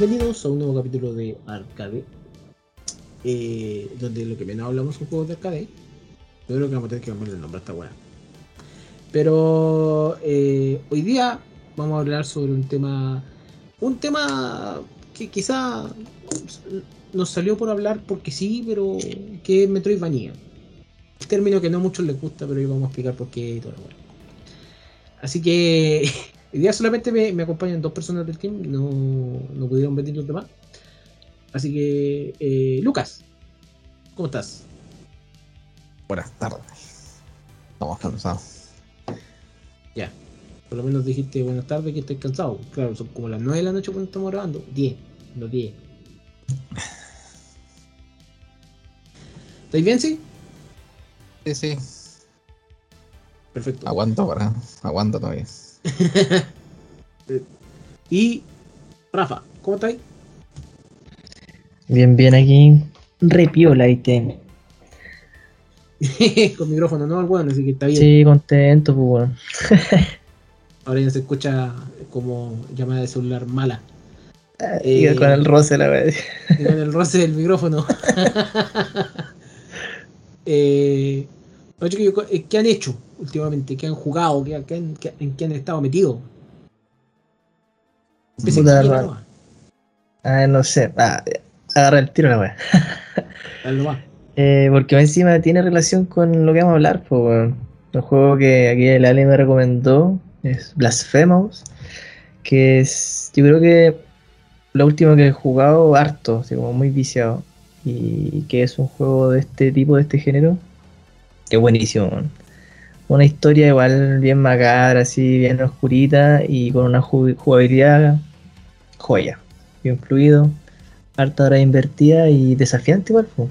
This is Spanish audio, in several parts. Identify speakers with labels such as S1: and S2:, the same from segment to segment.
S1: Bienvenidos a un nuevo capítulo de Arcade, eh, donde lo que menos hablamos son juegos de arcade. Yo creo que vamos a tener que cambiar el nombre a esta weá. Pero eh, hoy día vamos a hablar sobre un tema, un tema que quizá nos salió por hablar porque sí, pero que es Metroidvania. Término que no a muchos les gusta, pero hoy vamos a explicar por qué y todo lo bueno. Así que hoy día solamente me, me acompañan dos personas del team, no, no pudieron venir los demás. Así que, eh, Lucas, ¿cómo estás?
S2: Buenas tardes. Estamos cansados.
S1: Ya, por lo menos dijiste buenas tardes que estoy cansado. Claro, son como las 9 de la noche cuando estamos grabando. 10, los 10. ¿Estáis bien, sí?
S2: Sí, sí.
S1: Perfecto.
S2: Aguanto para. Aguanto todavía.
S1: Y Rafa, ¿cómo estáis?
S3: Bien, bien aquí. Repiola y te.
S1: Con micrófono, ¿no? Bueno, así que está bien.
S3: Sí, contento, pues bueno.
S1: Ahora ya se escucha como llamada de celular mala.
S3: Y
S1: Eh,
S3: con el roce, la verdad.
S1: Con el roce del micrófono. eh, eh, ¿Qué han hecho últimamente? ¿Qué han jugado? ¿Qué, qué han- qué- ¿En qué han estado metidos?
S3: Puta. Ah, no sé. Ah, agarra el tiro la wea. Eh, porque encima tiene relación con lo que vamos a hablar, pues. El juego que aquí el Ale me recomendó es Blasphemous. Que es. Yo creo que lo último que he jugado harto, así como muy viciado. Y que es un juego de este tipo, de este género. Es buenísimo. Una historia igual bien macabra, así, bien oscurita y con una ju- jugabilidad joya. Bien fluido, harta hora invertida y desafiante igual. po.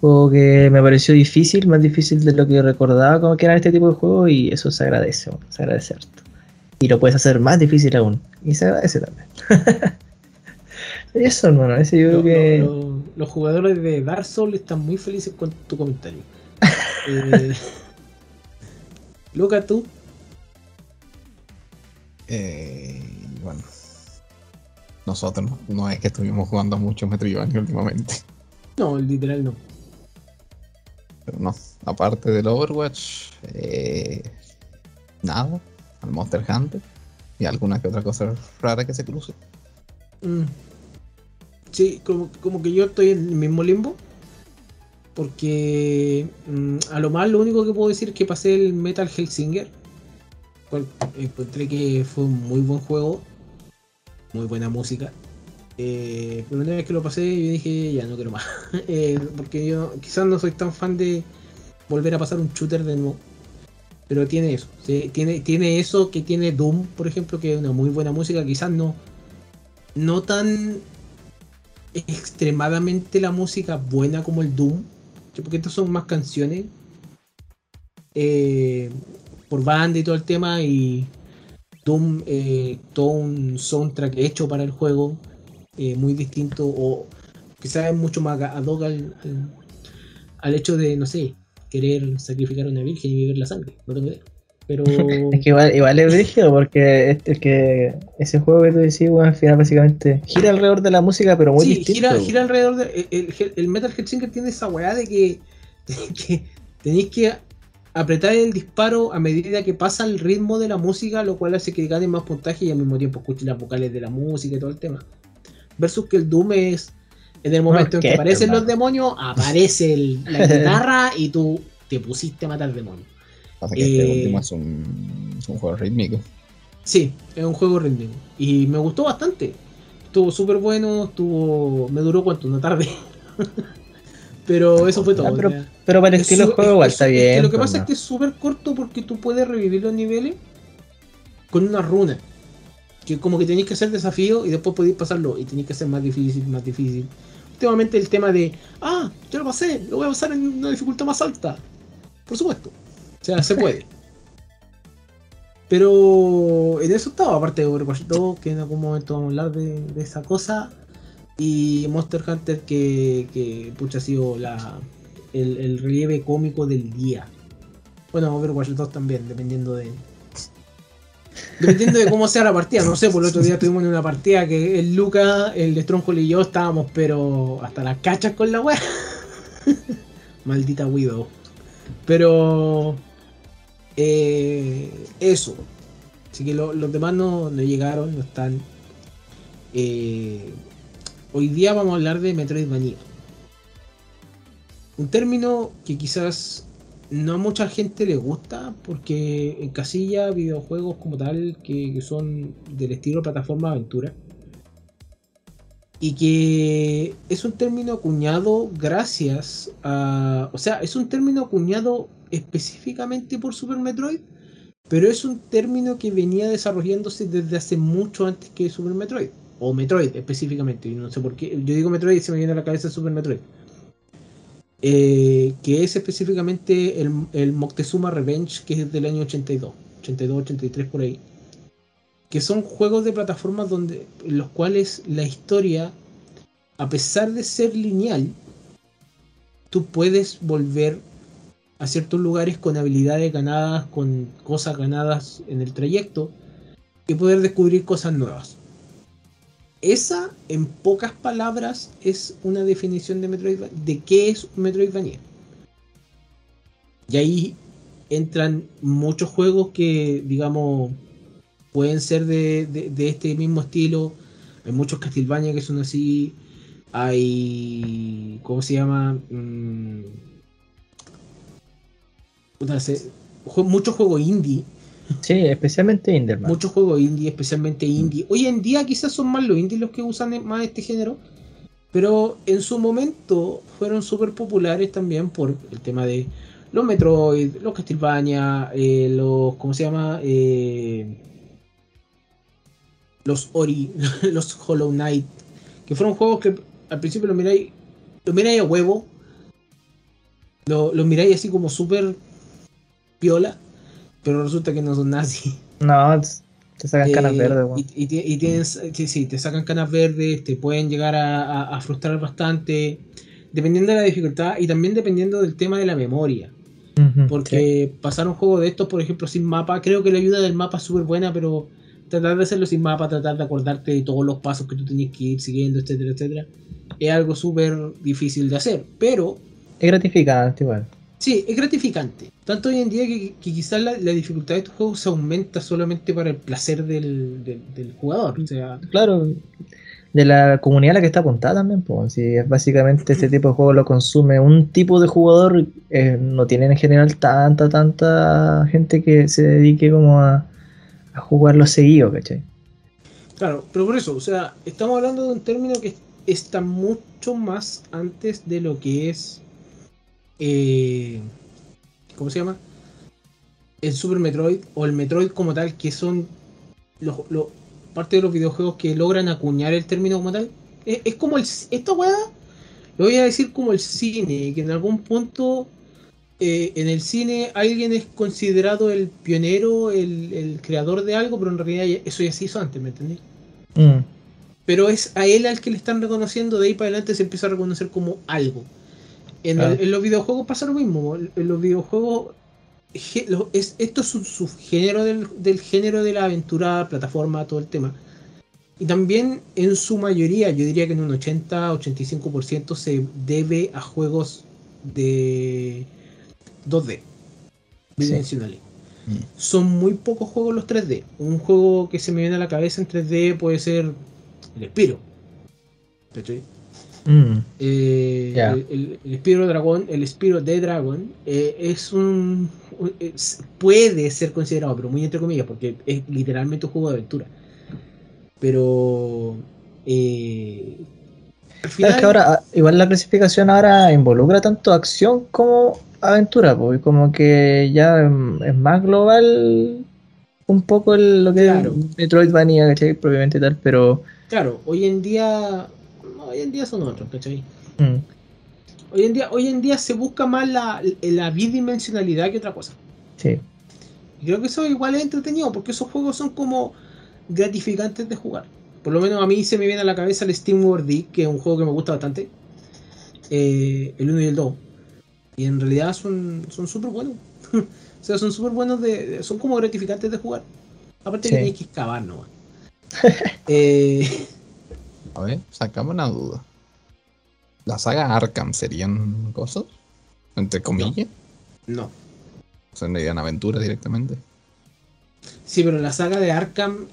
S3: Juego que me pareció difícil, más difícil de lo que recordaba como que era este tipo de juego y eso se agradece, se agradece harto. Y lo puedes hacer más difícil aún. Y se agradece también. eso, hermano, ese yo creo que...
S1: lo- lo- los jugadores de Dark Souls están muy felices con tu comentario. Eh, Luca, tú.
S2: Eh, bueno. Nosotros no es que estuvimos jugando mucho Metroidvania últimamente.
S1: No, literal no.
S2: Pero no. Aparte del Overwatch. eh, nada. Al Monster Hunter. Y alguna que otra cosa rara que se cruce.
S1: Mm. Sí, como, como que yo estoy en el mismo limbo. Porque mm, a lo más lo único que puedo decir es que pasé el Metal Hellsinger. cual encontré que fue un muy buen juego. Muy buena música. Eh, pero una vez que lo pasé yo dije ya no quiero más. Eh, porque yo quizás no soy tan fan de volver a pasar un shooter de nuevo. Pero tiene eso. Tiene, tiene eso que tiene Doom, por ejemplo, que es una muy buena música. Quizás no, no tan extremadamente la música buena como el Doom, porque estas son más canciones eh, por banda y todo el tema y eh, todo un soundtrack hecho para el juego eh, muy distinto o quizás es mucho más ad hoc al hecho de no sé querer sacrificar a una virgen y beber la sangre no tengo idea pero
S3: Es que igual, igual es brígido porque este, que ese juego que tú decís, bueno, al final básicamente gira alrededor de la música, pero muy
S1: sí,
S3: distinto.
S1: gira, gira alrededor de. El, el- el Metal Hellsinger tiene esa weá de que, que tenéis que apretar el disparo a medida que pasa el ritmo de la música, lo cual hace que gane más puntaje y al mismo tiempo escuches las vocales de la música y todo el tema. Versus que el Doom es. En el momento en que aparecen los demonios, aparece el- la guitarra y tú te pusiste a matar demonios.
S2: Pasa que este
S1: Eh,
S2: último es un, es un juego rítmico.
S1: Sí, es un juego rítmico. Y me gustó bastante. Estuvo súper bueno, estuvo. Me duró cuánto, una tarde. Pero eso fue todo.
S3: Ah, pero- Pero para el
S1: es
S3: estilo
S1: su-
S3: juego igual
S1: es-
S3: está
S1: es que
S3: bien.
S1: lo que pasa es
S3: ¿no?
S1: que es súper corto porque tú puedes revivir los niveles con una runa. Que como que tenéis que hacer desafío y después podéis pasarlo. Y tenéis que hacer más difícil, más difícil. Últimamente el tema de, ah, ya lo pasé, lo voy a pasar en una dificultad más alta. Por supuesto. O sea, se puede. Pero en eso estaba, aparte de Overwatch 2, que en algún momento vamos a hablar de, esa cosa. Y Monster Hunter, que, que pucha, ha sido la, el, el relieve cómico del día. Bueno, Overwatch 2 también, dependiendo de. Dependiendo de cómo sea la partida, no sé, por el otro día estuvimos en una partida que el Luca, el Stronghold y yo estábamos, pero hasta las cachas con la weá. Maldita Widow. Pero. Eh, eso. Así que lo- los demás no, llegaron, no están. Eh, hoy día vamos a hablar de Metroidvania. Un término que quizás no a mucha gente le gusta porque encasilla videojuegos como tal que son del estilo plataforma aventura. Y que es un término acuñado gracias a... O sea, es un término acuñado específicamente por Super Metroid, pero es un término que venía desarrollándose desde hace mucho antes que Super Metroid. O Metroid específicamente, no sé por qué. Yo digo Metroid y se me viene a la cabeza Super Metroid. Eh, que es específicamente el, el Moctezuma Revenge, que es del año 82, 82, 83 por ahí. Que son juegos de plataformas donde, en los cuales la historia, a pesar de ser lineal, tú puedes volver a ciertos lugares con habilidades ganadas, con cosas ganadas en el trayecto, y poder descubrir cosas nuevas. Esa, en pocas palabras, es una definición de Metroidvania, de qué es un Metroidvania. Y ahí entran muchos juegos que, digamos, pueden ser de, de- de este mismo estilo. Hay muchos Castlevania que son así. Hay. ¿Cómo se llama? Mm, puta, se- jue- muchos juegos indie.
S3: Sí, especialmente Inderman.
S1: Muchos juegos indie, especialmente indie. Hoy en día quizás son más los indies los que usan más este género. Pero en su momento fueron súper populares también por el tema de los Metroid, los Castlevania, eh, los. ¿Cómo se llama? Eh, los Ori, los Hollow Knight. Que fueron juegos que al principio los miráis. Los miráis a huevo. Los, los miráis así como súper piola. Pero resulta que no son así.
S3: No, te sacan canas
S1: Eh,
S3: verdes, weón.
S1: y, y ti- y tienes, sí, sí, te sacan canas verdes, te pueden llegar a, a- a frustrar bastante, dependiendo de la dificultad y también dependiendo del tema de la memoria. Porque pasar un juego de estos, por ejemplo, sin mapa, creo que la ayuda del mapa es súper buena, pero tratar de hacerlo sin mapa, tratar de acordarte de todos los pasos que tú tienes que ir siguiendo, etcétera, etcétera, es algo súper difícil de hacer. Pero
S3: Es gratificante igual.
S1: Sí, es gratificante. Tanto hoy en día que, que quizás la, la dificultad de estos juegos se aumenta solamente para el placer del, del- del jugador. O sea,
S3: Claro, de la comunidad a la que está apuntada también, pues. Si es básicamente este tipo de juego lo consume un tipo de jugador, eh, no tienen en general tanta, tanta gente que se dedique como a, a jugarlo seguido, ¿cachai?
S1: claro, pero por eso, o sea, estamos hablando de un término que está mucho más antes de lo que es. eh, ¿Cómo se llama? El Super Metroid o el Metroid como tal, que son los, parte de los videojuegos que logran acuñar el término como tal. Es, es como el. Esta weá, lo voy a decir como el cine, que en algún punto. Eh, en el cine alguien es considerado el pionero, el, el creador de algo, pero en realidad eso ya se hizo antes, ¿me entendés?
S3: Mm,
S1: Pero es a él al que le están reconociendo, de ahí para adelante se empieza a reconocer como algo. En, el-
S3: Claro.
S1: en los videojuegos pasa lo mismo. En los videojuegos, ge- lo- es, esto es un subgénero del, del género de la aventura, plataforma, todo el tema. Y también en su mayoría, yo diría que en un 80-85% se debe a juegos de 2D, bidimensionales.
S2: Mm.
S1: Son muy pocos juegos los 3D. Un juego que se me viene a la cabeza en 3D puede ser el Spiro. ¿Cachai?
S3: mm,
S1: Eh, el, el, Spiro Dragon, el Spiro de Dragon, eh, es un. es- puede ser considerado, pero muy entre comillas, porque es literalmente un juego de aventura. Pero. eh, al
S3: Claro, es que
S1: final-
S3: ahora, ah, igual la clasificación ahora involucra tanto acción como aventura, pues, como que ya es más global un poco el- lo que
S1: Claro.
S3: es Metroidvania, ¿cachai? Propiamente tal, pero
S1: Claro, hoy en día. Hoy en día son otros, ¿cachai?
S3: mm,
S1: Hoy en día, hoy en día se busca más la, la bidimensionalidad que otra cosa.
S3: sí.
S1: Y creo que eso igual es entretenido, porque esos juegos son como gratificantes de jugar. Por lo menos a mí se me viene a la cabeza el Steam World D, que es un juego que me gusta bastante. Eh, el 1 y el 2. Y en realidad son son súper buenos. o sea, son súper buenos de, Son como gratificantes de jugar. Aparte
S3: Sí.
S1: que tenéis que excavar nomás. eh,
S2: A ver, sacamos una duda. ¿La saga Arkham serían cosas? Entre comillas.
S1: no.
S2: O sea, serían aventuras directamente.
S1: Sí, pero la saga de Arkham.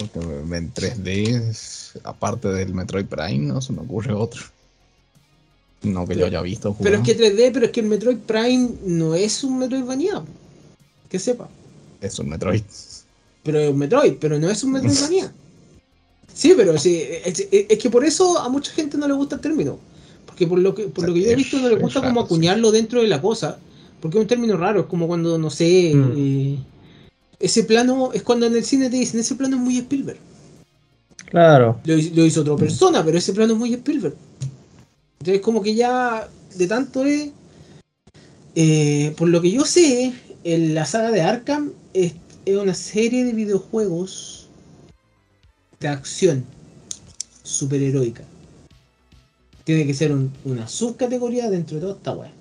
S2: Porque en 3D, aparte del Metroid Prime, no se me ocurre otro. No que yo haya visto.
S1: Pero es que 3D, pero es que el Metroid Prime no es un Metroidvania. Que sepa.
S2: Es un Metroid.
S1: Pero es un Metroid, pero no es un Metroidvania. Sí, pero sí, es, es- es que por eso a mucha gente no le gusta el término. Porque por lo que, por lo que yo he visto no le gusta
S2: raro,
S1: como
S2: sí.
S1: acuñarlo dentro de la cosa. Porque es un término raro, es como cuando, no sé,
S3: Mm.
S1: eh, ese plano, es cuando en el cine te dicen, ese plano es muy Spielberg.
S3: Claro.
S1: Lo, hizo- lo hizo otra persona, pero ese plano es muy Spielberg. Entonces como que ya de tanto es... eh, por lo que yo sé, en la saga de Arkham es, es una serie de videojuegos de acción superheroica. Tiene que ser un- una subcategoría dentro de toda esta weá.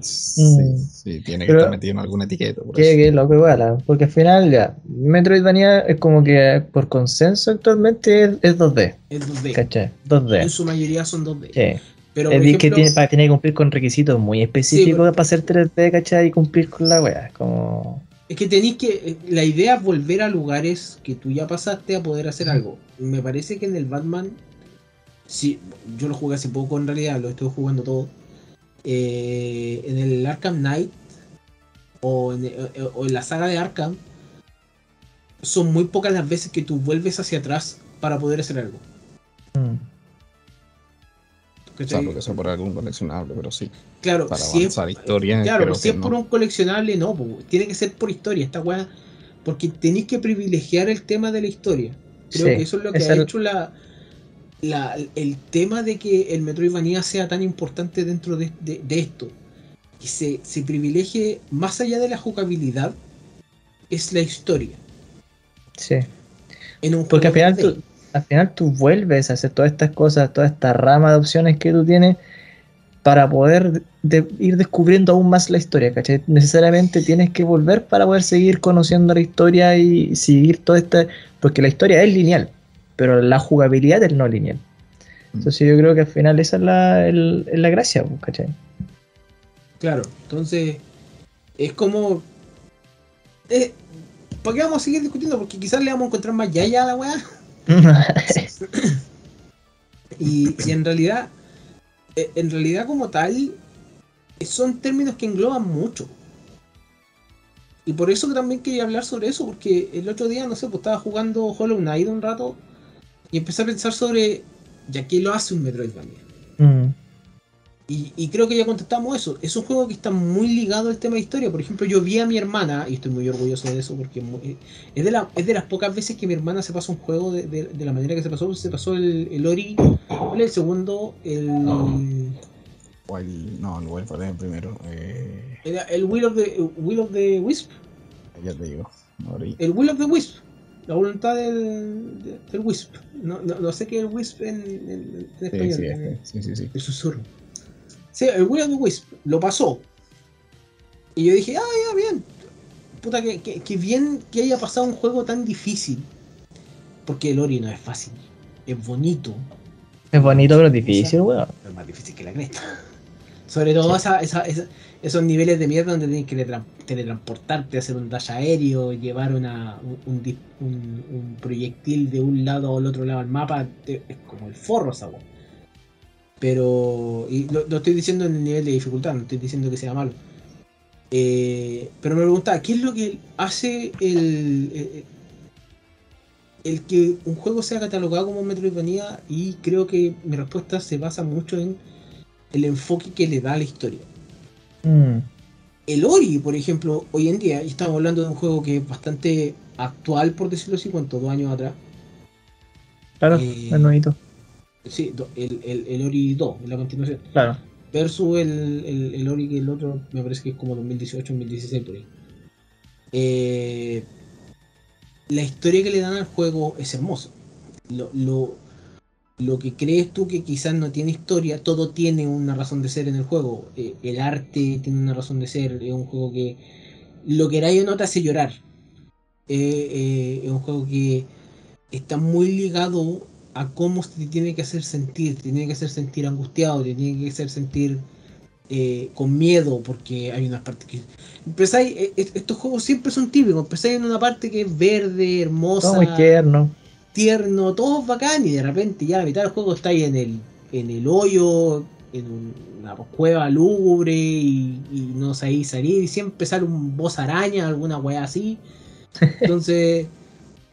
S2: Sí,
S3: Mm.
S2: sí, tiene que
S3: Pero-
S2: estar metido en alguna etiqueta. por
S3: Que, que loco igual, ah, porque al final ya, Metroidvania es como que por consenso actualmente es, es 2D,
S1: Es 2D.
S3: ¿cachai?
S1: En
S3: 2D.
S1: su mayoría son 2D.
S3: Sí.
S1: Pero
S3: Es decir, que
S1: ejemplo,
S3: tiene, para, tiene que cumplir con requisitos muy específicos
S1: pero-
S3: para hacer 3D, ¿cachai? Y cumplir con la wea. Como.
S1: Es que tenéis que. eh, La idea es volver a lugares que tú ya pasaste a poder hacer algo. Me parece que en el Batman. Sí, yo lo jugué hace poco en realidad, lo estoy jugando todo. Eh, en el Arkham Knight o en, eh, o en la saga de Arkham, son muy pocas las veces que tú vuelves hacia atrás para poder hacer algo.
S3: mm.
S2: Salvo que sea por algún coleccionable, pero sí.
S1: Claro,
S2: Para
S1: si es,
S2: avanzar historia,
S1: claro, si es por
S2: no.
S1: un coleccionable, no, po, tiene que ser por historia, esta weá. Porque tenéis que privilegiar el tema de la historia. Creo
S3: Sí,
S1: que eso es lo que
S3: es
S1: ha
S3: el-
S1: hecho la, la- el tema de que el Metroidvania sea tan importante dentro de, de- de esto. Que se, se privilegie más allá de la jugabilidad, es la historia.
S3: sí.
S1: En un
S3: Porque al final,
S1: 2D.
S3: tú, al final tú vuelves a hacer todas estas cosas, toda esta rama de opciones que tú tienes para poder de- ir descubriendo aún más la historia, ¿cachai? Necesariamente tienes que volver para poder seguir conociendo la historia y seguir toda esta... Porque la historia es lineal, pero la jugabilidad es no lineal.
S2: Mm.
S3: Entonces yo creo que al final esa es la, el- la gracia, pues, ¿cachai?
S1: Claro, entonces es como. eh, ¿Para qué vamos a seguir discutiendo? Porque quizás le vamos a encontrar más yaya a la weá. Y, y en realidad, eh, en realidad como tal, son términos que engloban mucho. Y por eso también quería hablar sobre eso, porque el otro día, no sé, pues estaba jugando Hollow Knight un rato y empecé a pensar sobre, ya que lo hace un Metroidvania.
S3: Mm,
S1: Y, y creo que ya contestamos eso. Es un juego que está muy ligado al tema de historia. Por ejemplo, yo vi a mi hermana, y estoy muy orgulloso de eso, porque es muy- es de, la, es de las pocas veces que mi hermana se pasa un juego de, de- de la manera que se pasó. Se pasó el, el Ori, ¿cuál es el segundo? El,
S2: Wild- no, el Wild el primero. Eh,
S1: era el Will of the, Will of the Wisp.
S2: ya te digo. Ahorita.
S1: El Will of the Wisp. La voluntad del, de- del Wisp. No, no, no sé qué es el Wisp en, en- español.
S2: sí,
S1: en-
S2: sí, sí, sí.
S1: El susurro. Sí, el Will of the Wisp lo pasó. Y yo dije, ah, ya, bien. Puta, que, que, que bien que haya pasado un juego tan difícil. Porque el Ori no es fácil. Es bonito.
S3: Es bonito, pero difícil, weón.
S1: pero Es más difícil que la cresta. Sobre todo esa- esa- esa- esos niveles de mierda donde tienes que teletran- teletransportarte, hacer un dash aéreo, llevar una, un, proyectil de un lado al otro lado del mapa. es como el forro esa. Pero. Y lo, lo estoy diciendo en el nivel de dificultad, no estoy diciendo que sea malo. Eh, pero me preguntaba, ¿qué es lo que hace el, el, el que un juego sea catalogado como Metroidvania? Y creo que mi respuesta se basa mucho en el enfoque que le da a la historia.
S3: Mm,
S1: El Ori, por ejemplo, hoy en día, y estamos hablando de un juego que es bastante actual, por decirlo así, ¿cuánto? Dos años atrás.
S3: claro,
S1: Eh,
S3: es nuevito.
S1: Sí, el, el, el Ori 2, en la continuación.
S3: Claro.
S1: Versus el, el, el Ori que el otro me parece que es como 2018, 2016 por ahí. Eh, la historia que le dan al juego es hermosa. Lo, lo, lo que crees tú que quizás no tiene historia, todo tiene una razón de ser en el juego. Eh, el arte tiene una razón de ser. Es un juego que lo queráis o no te hace llorar. Eh, eh, es un juego que está muy ligado a cómo te tiene que hacer sentir, te tiene que hacer sentir angustiado, te tiene que hacer sentir con miedo, porque hay una parte que... Empezáis, est- estos juegos siempre son típicos, empezáis en una parte que es verde, hermosa,
S3: Todo muy. Tierno,
S1: todo es bacán y de repente ya la mitad del juego está ahí en el, en el hoyo, en un- una cueva lúgubre y, y no sabéis salir y siempre sale un boss araña, alguna weá así. Entonces,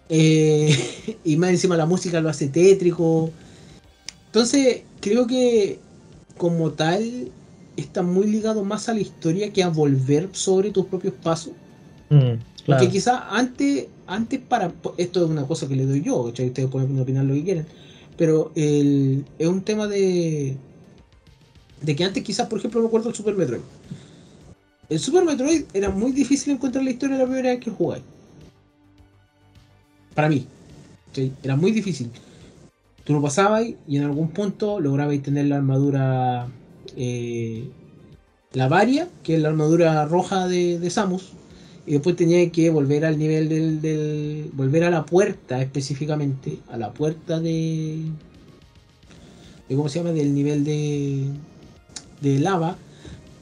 S1: eh, y más encima la música lo hace tétrico. Entonces, creo que como tal está muy ligado más a la historia que a volver sobre tus propios pasos.
S3: Mm,
S1: Porque quizás antes, antes para. Esto es una cosa que le doy yo, ¿cachai? ustedes pueden opinar lo que quieran. Pero el, es un tema de. De que antes, quizás, por ejemplo, me acuerdo del Super Metroid. El Super Metroid era muy difícil encontrar la historia la primera vez que jugáis. Para mí. Era muy difícil. Tú lo pasabas y en algún punto lograbais tener la armadura. eh, la varia, que es la armadura roja de, de Samus y después tenía que volver al nivel del, del- volver a la puerta específicamente a la puerta de, cómo se llama del nivel de de lava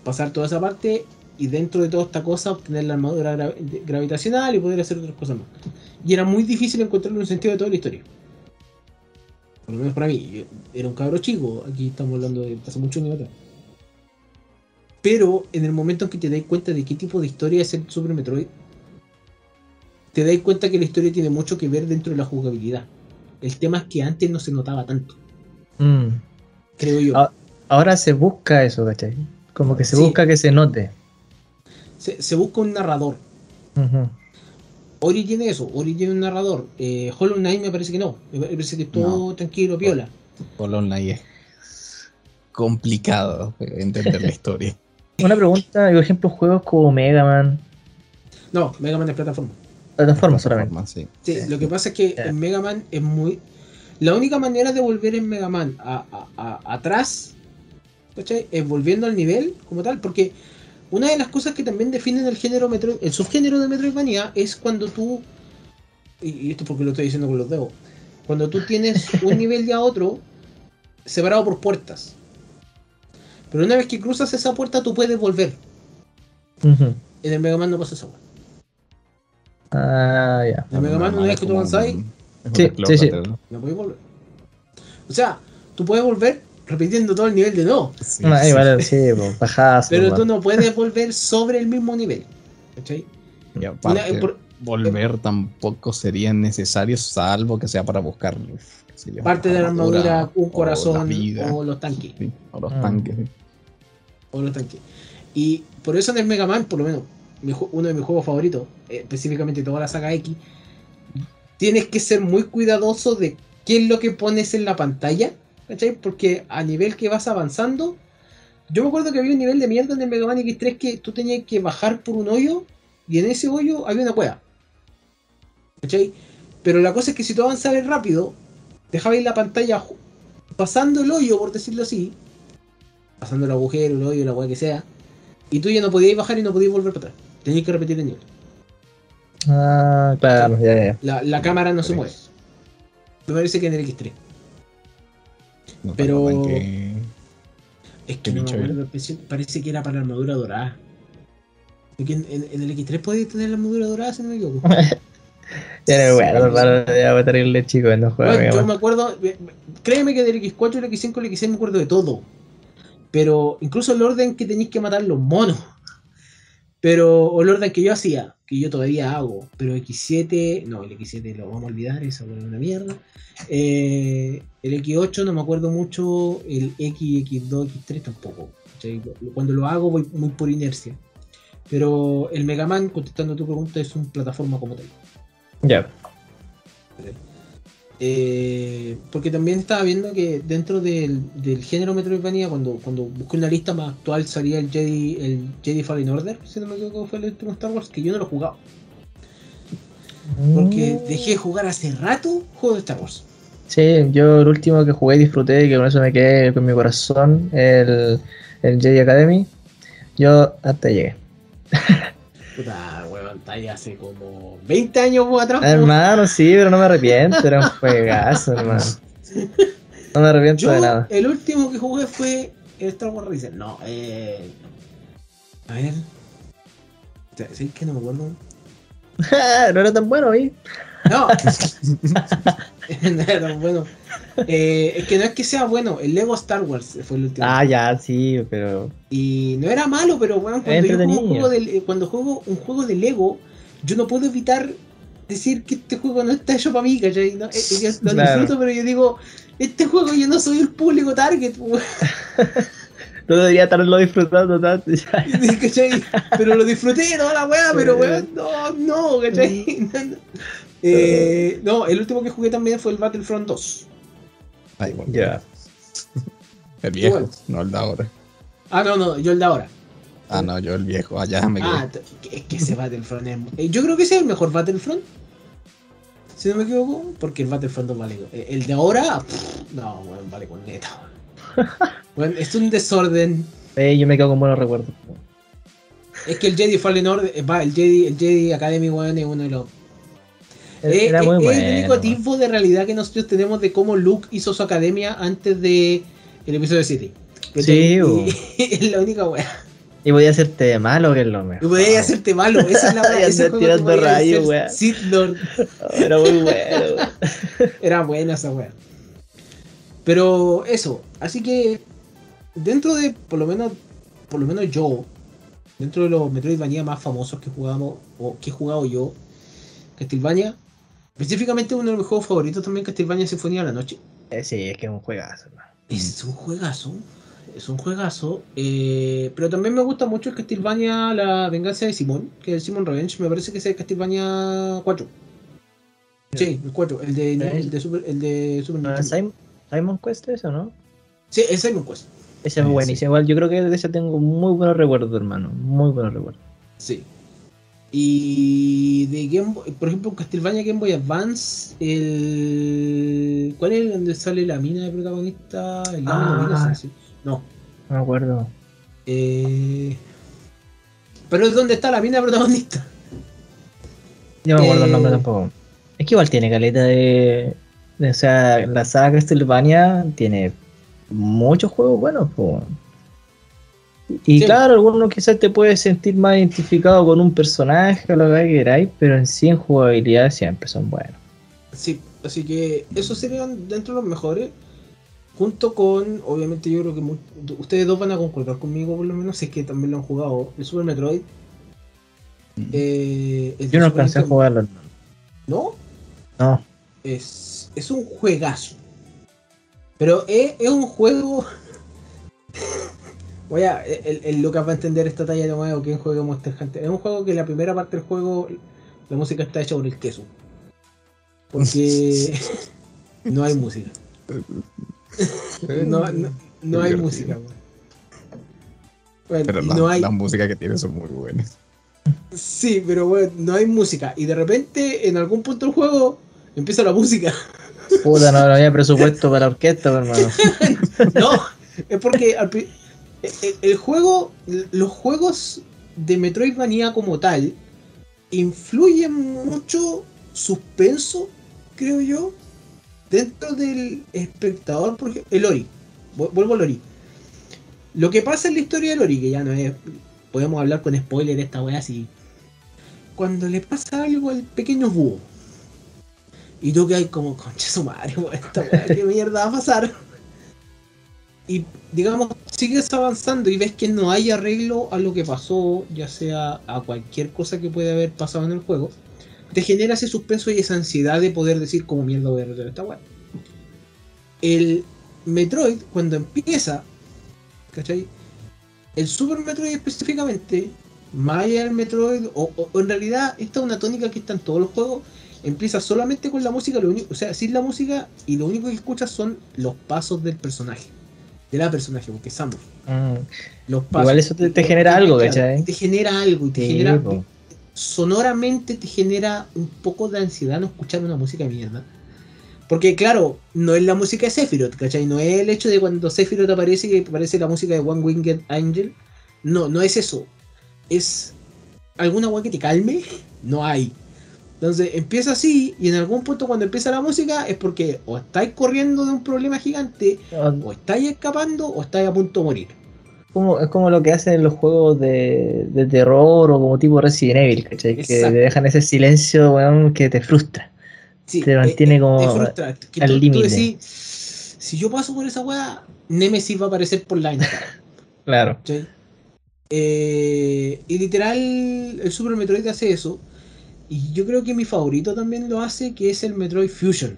S1: pasar toda esa parte y dentro de toda esta cosa obtener la armadura gravitacional y poder hacer otras cosas más. Y era muy difícil encontrarle un sentido de toda la historia. Por lo menos para mí era un cabro chico aquí estamos hablando de hace muchos años atrás pero en el momento en que te das cuenta de qué tipo de historia es el Super Metroid, te das cuenta que la historia tiene mucho que ver dentro de la jugabilidad. El tema es que antes no se notaba tanto,
S3: Mm.
S1: creo yo.
S3: Ah. Ahora se busca eso, ¿cachai? Como que se
S1: Sí.
S3: busca que se note.
S1: Se, se busca un narrador.
S3: Ujú.
S1: Ori tiene eso, Ori tiene un narrador. Eh, Hollow Knight me parece que no. Me parece que es todo tranquilo, piola.
S2: Hollow Knight es complicado entender la historia.
S3: Una pregunta, por ejemplo, juegos como Mega Man,
S1: No, Mega Man es plataforma.
S3: plataformas solamente.
S2: Sí.
S1: Sí,
S3: Sí.
S1: lo que pasa es que en Mega Man es muy. La única manera de volver en Mega Man a, a- a- atrás ¿cachai? es volviendo al nivel como tal, porque una de las cosas que también definen el género Metroid, el subgénero de Metroidvania es cuando tú. Y y esto es porque lo estoy diciendo con los dedos. Cuando tú tienes un nivel y a otro separado por puertas. Pero una vez que cruzas esa puerta, tú puedes volver. En el Mega Man no pasa eso.
S3: Ah, ya.
S1: En el Mega Man, una vez que tú avanzáis,
S3: Sí, sí, sí.
S2: ¿no?
S1: No podéis volver. O sea, tú puedes volver repitiendo todo el nivel de nuevo.
S2: Sí,
S3: Ah,
S2: sí.
S3: pues, bajadas.
S1: Pero tú no puedes volver sobre el mismo nivel. ¿Cachai?
S2: Y aparte,
S1: Una- por-
S2: volver tampoco sería necesario, salvo que sea para buscar qué sé yo,
S1: parte de la armadura, un
S2: o
S1: corazón
S2: la vida,
S1: o los tanques.
S2: sí, o los
S3: Ah.
S2: tanques.
S1: O los tanques. Y por eso en el Mega Man, por lo menos, uno de mis juegos favoritos, eh, específicamente toda la saga X, tienes que ser muy cuidadoso de qué es lo que pones en la pantalla. ¿Cachai? Porque a nivel que vas avanzando, yo me acuerdo que había un nivel de mierda en el Mega Man X3 que tú tenías que bajar por un hoyo y en ese hoyo había una cueva. ¿Cachai? Pero la cosa es que si tú avanzabas rápido, dejabas la pantalla pasando el hoyo, por decirlo así, pasando el agujero, el hoyo, la weá que sea, y tú ya no podías bajar y no podías volver para atrás. Tenías que repetir el nivel.
S3: Ah, claro, ya, ya.
S1: La, la cámara no se mueve. Me parece que en el X3.
S2: No
S1: Pero-
S2: que-
S1: Es que
S2: ¿Qué
S1: no me acuerdo, parece- que era para la armadura dorada. Porque en, en- en el X3 podías tener la armadura dorada, si no me equivoco.
S3: Ya no me
S2: Sí,
S3: acuerdo,
S2: sí.
S3: para- ya voy a terrible chico en los juegos.
S1: Bueno, yo me acuerdo, créeme que del X4, el X5, el X6 me acuerdo de todo. Pero incluso el orden que tenéis que matar los monos. Pero, o el orden que yo hacía, que yo todavía hago. Pero X7, no, el X7 lo vamos a olvidar, eso es una mierda. Eh, el X8 no me acuerdo mucho, el X, X2, X3 tampoco. ¿cachai? Cuando lo hago voy muy por inercia. Pero el Mega Man, contestando tu pregunta, es un plataforma como tal.
S3: Ya.
S1: Eh, porque también estaba viendo que dentro del, del género Metroidvania, cuando, cuando busqué una lista más actual, salía el Jedi, el Jedi Fallen Order, si no me equivoco, fue el último Star Wars, que yo no lo he jugado. Porque
S3: Mm.
S1: dejé de jugar hace rato juegos de Star Wars.
S3: Sí, yo el último que jugué y disfruté, que con eso me quedé con mi corazón, el, el Jedi Academy. Yo hasta llegué.
S1: Puta, ahí hace como 20 años atrás.
S3: Hermano, sí, pero no me arrepiento, era un juegazo, hermano. No me arrepiento
S1: Yo,
S3: de nada.
S1: el último que jugué fue el Star Wars Racer. No, eh. A ver. ¿Sí que no me acuerdo?
S3: no era tan bueno, ¿vi?
S1: No. no era tan bueno. Eh, es que no es que sea bueno, el Lego Star Wars fue el último.
S3: Ah, ya, sí, pero.
S1: Y no era malo, pero bueno, cuando yo juego, un juego de, eh, cuando juego un juego de Lego, yo no puedo evitar decir que este juego no está hecho para mí, ¿cachai? No, eh, yo lo
S3: Claro.
S1: disfruto, pero yo digo, este juego yo no soy el público target,
S3: No debería estarlo disfrutando tanto. ya.
S1: ¿cachai? Pero lo disfruté toda la weá, pero weón, no, no, ¿cachai? No, no. Eh, no, el último que jugué también fue el Battlefront 2.
S2: Ay, bueno.
S3: Ya.
S2: El viejo,
S1: Igual.
S2: no el de ahora.
S1: Ah, no, no, yo el de ahora.
S2: Ah, no, yo el viejo, allá me quedé.
S1: Ah, es que ese Battlefront es. eh, Yo creo que ese es el mejor Battlefront. Si no me equivoco, porque el Battlefront 2 vale. eh, El de ahora, pff, no, weón, vale con neta. Weón, es un desorden.
S3: Eh, yo me quedo con buenos recuerdos.
S1: Es que el Jedi Fallen Order, eh, va, el Jedi, el Jedi Academy, weón, es uno de los. Eh,
S3: Era
S1: eh,
S3: muy
S1: es
S3: bueno.
S1: el único tipo de realidad que nosotros tenemos de cómo Luke hizo su academia antes de el episodio 7.
S3: Sí,
S1: Y- es la única weá.
S3: Y podía hacerte malo, que es lo
S1: Y
S3: mejor.
S1: podías hacerte malo, esa es la weá.
S3: Y
S1: ese
S3: tirando
S1: podía
S3: rayos.
S1: Sith Lord.
S3: Era muy bueno.
S1: Era buena esa weá. Pero eso, así que dentro de, por lo menos, por lo menos yo, dentro de los Metroidvania más famosos que jugamos, o que he jugado yo, Castlevania, específicamente uno de mis juegos favoritos también, Castlevania Sinfonía de la Noche.
S3: Eh, sí, es que es un juegazo, hermano.
S1: Es un juegazo, es un juegazo, eh, pero también me gusta mucho el Castlevania La Venganza de Simón, que es el Simon Revenge, me parece que es el Castlevania 4. Sí, el 4, el de, el de Super, el de Super
S3: ¿No
S1: Nintendo.
S3: es Simon, Simon Quest eso, no?
S1: Sí, el Simon Quest.
S3: Ese es
S2: Sí,
S3: buenísimo. Igual yo creo que de ese tengo muy buenos recuerdos, hermano. Muy buenos recuerdos.
S1: Sí. Y de Game Boy, por ejemplo, Castlevania Game Boy Advance, el. ¿Cuál es donde sale la mina de protagonista? El
S3: Ah.
S1: no, no.
S3: No me acuerdo.
S1: Eh... Pero es donde está la mina protagonista.
S3: Yo no me acuerdo el nombre
S1: Eh.
S3: tampoco. Es que igual tiene caleta de. de- o sea, la saga Castlevania tiene muchos juegos buenos, po. Y
S1: Sí.
S3: claro, algunos quizás te puedes sentir más identificado con un personaje o lo que queráis, pero en sí en jugabilidad siempre son buenos.
S1: Sí, así que esos serían dentro de los mejores. Junto con, obviamente, yo creo que ustedes dos van a concordar conmigo, por lo menos, si es que también lo han jugado. El Super Metroid. eh, el de
S3: Yo no alcancé a jugarlo.
S1: ¿No?
S3: No.
S1: es, es un juegazo. Pero es, es un juego. Voy a. El, el Lucas va a entender esta talla de nuevo que es un juego de Monster Hunter. Es un juego que la primera parte del juego la música está hecha por el queso. Porque no hay música. No, no, no hay
S2: Divertido.
S1: música. weón. Bueno,
S2: Pero
S1: y
S2: la,
S1: no hay,
S2: la música que tiene son muy buenas.
S1: Sí, pero bueno, no hay música. Y de repente, en algún punto del juego, empieza la música.
S3: Puta, no, no había presupuesto para orquesta, hermano.
S1: No, es porque al el, juego, los juegos de Metroidvania como tal, influyen mucho suspenso, creo yo, dentro del espectador, por ejemplo, el Ori. Vu- Vuelvo al Ori. Lo que pasa en la historia del Ori, que ya no es. Podemos hablar con spoiler esta wea así. Cuando le pasa algo al pequeño búho. Y tú que hay como, concha su madre, esta wea, ¿qué mierda va a pasar? Y digamos, sigues avanzando y ves que no hay arreglo a lo que pasó, ya sea a cualquier cosa que puede haber pasado en el juego, te genera ese suspenso y esa ansiedad de poder decir cómo mierda voy a resolver esta wea. El Metroid, cuando empieza, ¿cachai? El Super Metroid específicamente, allá del Metroid, o- o en realidad esta es una tónica que está en todos los juegos, empieza solamente con la música, lo único, o sea, sin la música, y lo único que escuchas son los pasos del personaje, de la personaje, porque es Samus.
S3: Mm,
S1: Los pasos.
S3: Igual eso te- te genera algo, ¿cachai?
S1: Te genera algo y te
S3: sí,
S1: genera.
S3: po.
S1: Sonoramente te genera un poco de ansiedad no escuchar una música de mierda. Porque, claro, no es la música de Sephiroth, ¿cachai? No es el hecho de cuando Sephiroth aparece que aparece la música de One Winged Angel. No, no es eso. Es alguna weá que te calme, no hay. Entonces empieza así y en algún punto cuando empieza la música es porque o estáis corriendo de un problema gigante, o estáis escapando o estáis a punto de morir.
S3: Como, es como lo que hacen los juegos de, de terror o como tipo Resident Evil, ¿cachai? Que te dejan ese silencio, weón, que te frustra.
S1: Sí,
S3: te mantiene
S1: eh,
S3: como
S1: te frustra. Que
S3: al límite.
S1: si yo paso por esa weá, Nemesis va a aparecer por la.
S3: Claro.
S1: Eh, y literal, el Super Metroid hace eso. Y yo creo que mi favorito también lo hace, que es el Metroid Fusion.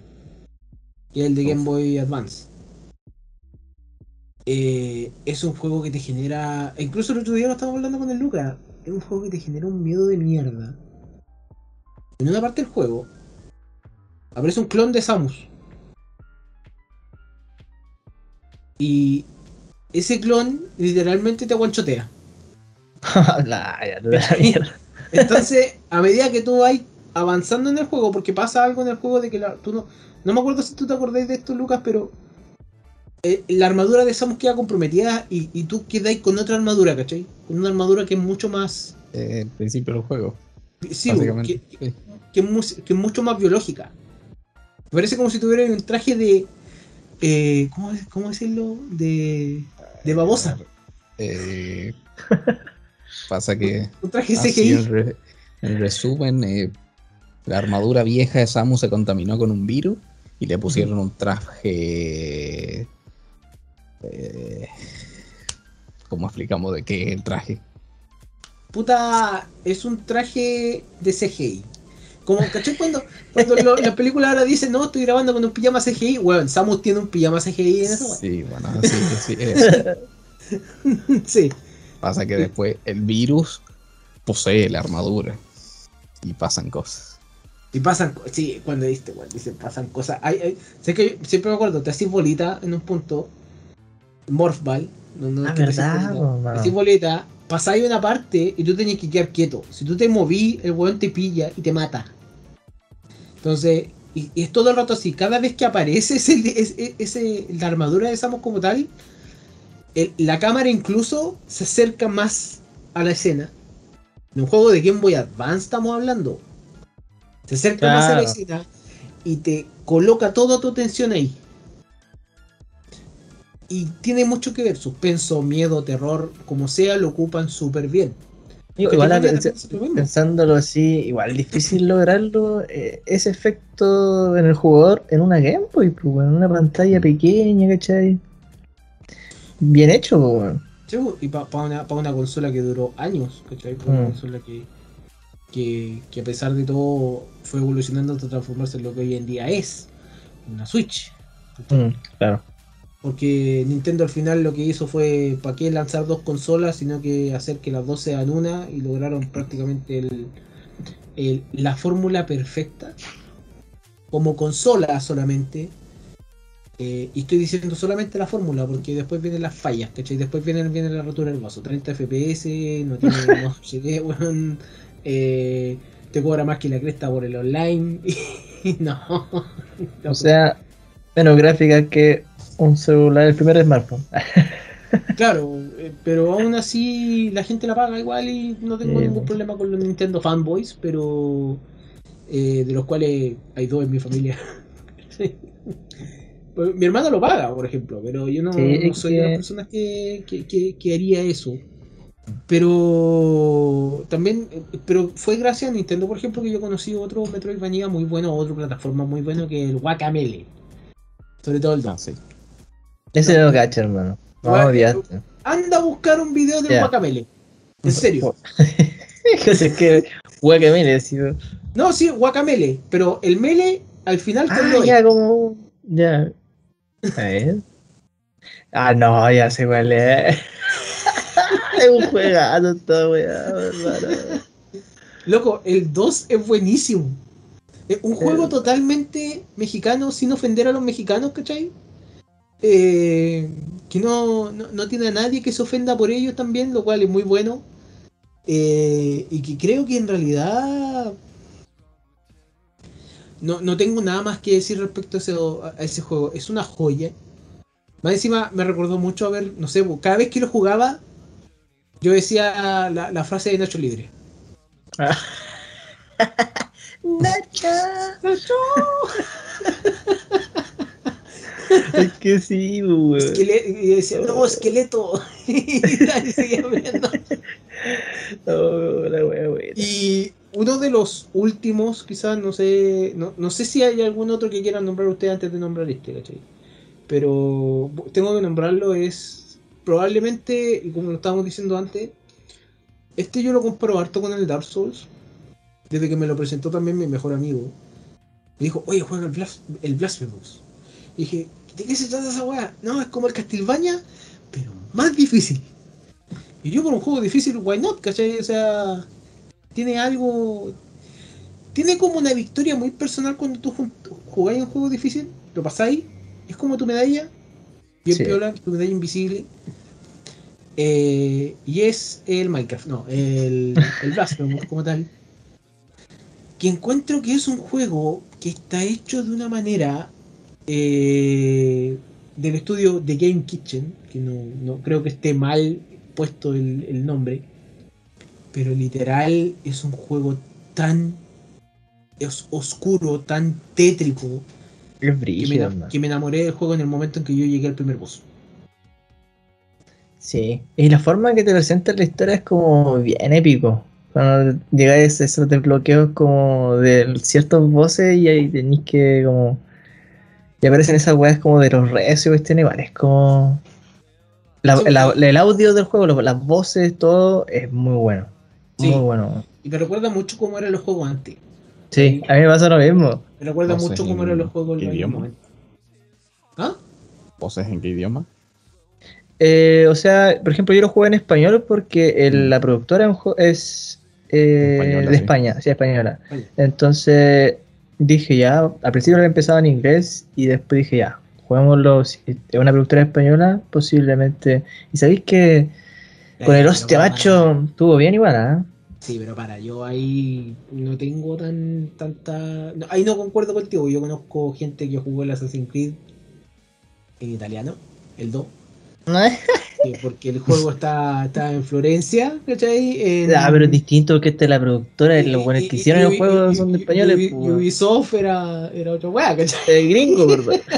S1: Que es el de Game Boy Advance. Eh, es un juego que te genera. Incluso el otro día lo estábamos hablando con el Lucas. Es un juego que te genera un miedo de mierda. En una parte del juego aparece un clon de Samus. Y ese clon literalmente te
S3: mierda.
S1: Entonces, a medida que tú vas avanzando en el juego, porque pasa algo en el juego de que la- tú no. No me acuerdo si tú te acordáis de esto, Lucas, pero. eh, la armadura de Samus queda comprometida y, y tú quedáis con otra armadura, ¿cachai? Con una armadura que es mucho más.
S2: Eh, el principio del juego.
S1: Sí,
S2: básicamente.
S1: que,
S2: Sí.
S1: que que es mucho más biológica. Me parece como si tuviera un traje de. eh, ¿cómo, es- ¿Cómo decirlo? De. De babosa.
S2: Eh, pasa que
S1: Un traje CGI.
S2: En, re- en resumen, eh, la armadura vieja de Samus se contaminó con un virus y le pusieron un traje. eh, ¿Cómo explicamos de qué es el traje?
S1: Puta, es un traje de CGI. Como, ¿cachai? Cuando, cuando lo- la película ahora dice, no, estoy grabando con un pijama CGI. Bueno, Samus tiene un pijama CGI en eso.
S2: Sí, bueno, sí, sí, eso.
S1: Sí.
S2: Pasa que después el virus posee la armadura y pasan cosas.
S1: Y pasan, sí, cuando diste, bueno, dicen, pasan cosas. Hay, hay- sé que yo siempre me acuerdo, te haces bolita en un punto, Morph Ball, no, no,
S3: Ah,
S1: que te haces
S3: verdad,
S1: Te haces bolita, pasáis una parte y tú tenés que quedar quieto. Si tú te moví, el weón te pilla y te mata. Entonces, y, y es todo el rato así, cada vez que aparece ese, ese- ese- la armadura de Samus como tal, el- la cámara incluso se acerca más a la escena. En un juego de Game Boy Advance estamos hablando. Se acerca más a la
S3: Claro.
S1: escena y te coloca toda tu atención ahí. Y tiene mucho que ver, suspenso, miedo, terror, como sea, lo ocupan súper bien.
S3: Igual a- pensándolo así, igual difícil lograrlo eh, ese efecto en el jugador en una Game Boy, pues, en una pantalla pequeña, ¿cachai? Bien hecho, pues,
S1: y para una, pa' una consola que duró años, ¿cachai? Pa' una
S3: Mm.
S1: consola que, que, que a pesar de todo fue evolucionando hasta transformarse en lo que hoy en día es, una Switch.
S3: Mm, claro.
S1: Porque Nintendo al final lo que hizo fue, ¿para qué lanzar dos consolas? Sino que hacer que las dos sean una y lograron prácticamente el, el- la fórmula perfecta como consola solamente. Eh, y estoy diciendo solamente la fórmula porque después vienen las fallas, ¿cachai? Después viene, viene la rotura del vaso. 30 FPS, no tiene no HD, weón, eh, te cobra más que la cresta por el online. y no.
S3: O sea, menos gráfica que un celular, el primer smartphone.
S1: Claro, eh, pero aún así la gente la paga igual y no tengo
S3: Sí,
S1: ningún
S3: pues.
S1: problema con los Nintendo fanboys, pero eh, de los cuales hay dos en mi familia. Sí. Mi hermano lo paga, por ejemplo, pero yo no,
S3: Sí,
S1: no
S3: es
S1: soy de
S3: que-
S1: las personas que, que, que- que haría eso. Pero también, pero fue gracias a Nintendo, por ejemplo, que yo conocí otro Metroidvania muy bueno, otra plataforma muy bueno que el Guacamele. Sobre todo el 2.
S2: Ah.
S3: Ese no cacha, hermano. No.
S1: Anda a buscar un video del
S3: Ya.
S1: Guacamele. En serio.
S3: es que, mire, sí.
S1: No, sí, guacamele, pero el mele al final
S3: Ah,
S1: lo
S3: ya, como. Ya. Ver. Ah, no, ya sé cuál es. es un juegazo weá, hermano.
S1: Loco, el 2 es buenísimo. Es un juego
S3: Eh.
S1: totalmente mexicano, sin ofender a los mexicanos, ¿cachai? Eh, que no, no, no tiene a nadie que se ofenda por ellos también, lo cual es muy bueno. Eh, y que creo que en realidad no, no tengo nada más que decir respecto a ese, a ese juego. Es una joya. Más encima me recordó mucho a ver, no sé, cada vez que lo jugaba, yo decía la, la frase de Nacho Libre.
S3: Nacha. es que sí.
S1: Esquele- y decía, no, esqueleto. y seguía viendo.
S3: Oh, la wea, wea.
S1: Y uno de los últimos, quizás, no sé, no, no sé si hay algún otro que quieran nombrar usted antes de nombrar este, ¿cachai? Pero tengo que nombrarlo, es probablemente, como lo estábamos diciendo antes, este yo lo comparo harto con el Dark Souls, desde que me lo presentó también mi mejor amigo. Me dijo, oye, juega el, Blas el Blasphemous. Y dije, ¿de qué se trata esa weá? No, es como el Castlevania, pero más difícil. Y yo por un juego difícil, why not, ¿cachai? O sea, tiene algo. Tiene como una victoria muy personal cuando tú jugáis un juego difícil, lo pasáis, es como tu medalla, bien
S3: Sí.
S1: piola, tu medalla invisible. Eh, y es el Minecraft, no, el, el Blasphemous como tal. Que encuentro que es un juego que está hecho de una manera eh, del estudio de Game Kitchen, que no, no creo que esté mal puesto el, el nombre, pero literal es un juego tan es oscuro, tan tétrico,
S3: Es
S1: que me,
S3: man.
S1: que me enamoré del juego en el momento en que yo llegué al primer boss.
S3: Sí. Y la forma que te presenta la historia es como bien épico. Cuando llegáis a esos desbloqueos como de ciertos voces y ahí tenéis que como. Y aparecen esas weas como de los recios, este igual. Es como. la-
S1: Sí.
S3: la- el audio del juego, las voces, todo es muy bueno.
S1: Sí.
S3: Muy bueno.
S1: Y me recuerda mucho cómo eran los juegos antes.
S3: Sí, a mí me pasa lo mismo.
S1: Me recuerda mucho cómo
S2: en
S1: eran los juegos en los
S2: idioma.
S1: momentos. ¿Ah?
S2: ¿Voces en qué idioma?
S3: Eh, o sea, por ejemplo, yo lo jugué en español porque el- la productora es eh,
S2: Española,
S3: de
S2: sí.
S3: España, sí, española. Entonces dije ya, al principio lo empezaba en inglés y después dije ya, juguémoslo, si es una productora española, posiblemente. Y sabéis que con el
S1: Eh,
S3: hostia
S1: pero
S3: macho estuvo bien igual, ¿ah?
S1: Sí, pero para, yo ahí no tengo tan tanta. no, ahí no concuerdo contigo. Yo conozco gente que jugó el Assassin's Creed en italiano, el 2. eh, porque el juego está, está en Florencia, ¿cachai? En-
S3: Ah, pero es distinto que esta es la productora y los buenos que hicieron
S1: y-
S3: el juego
S1: y-
S3: son de españoles.
S1: y-
S3: pues,
S1: Ubisoft era, era otra weá, ¿cachai?
S3: El gringo, ¿verdad?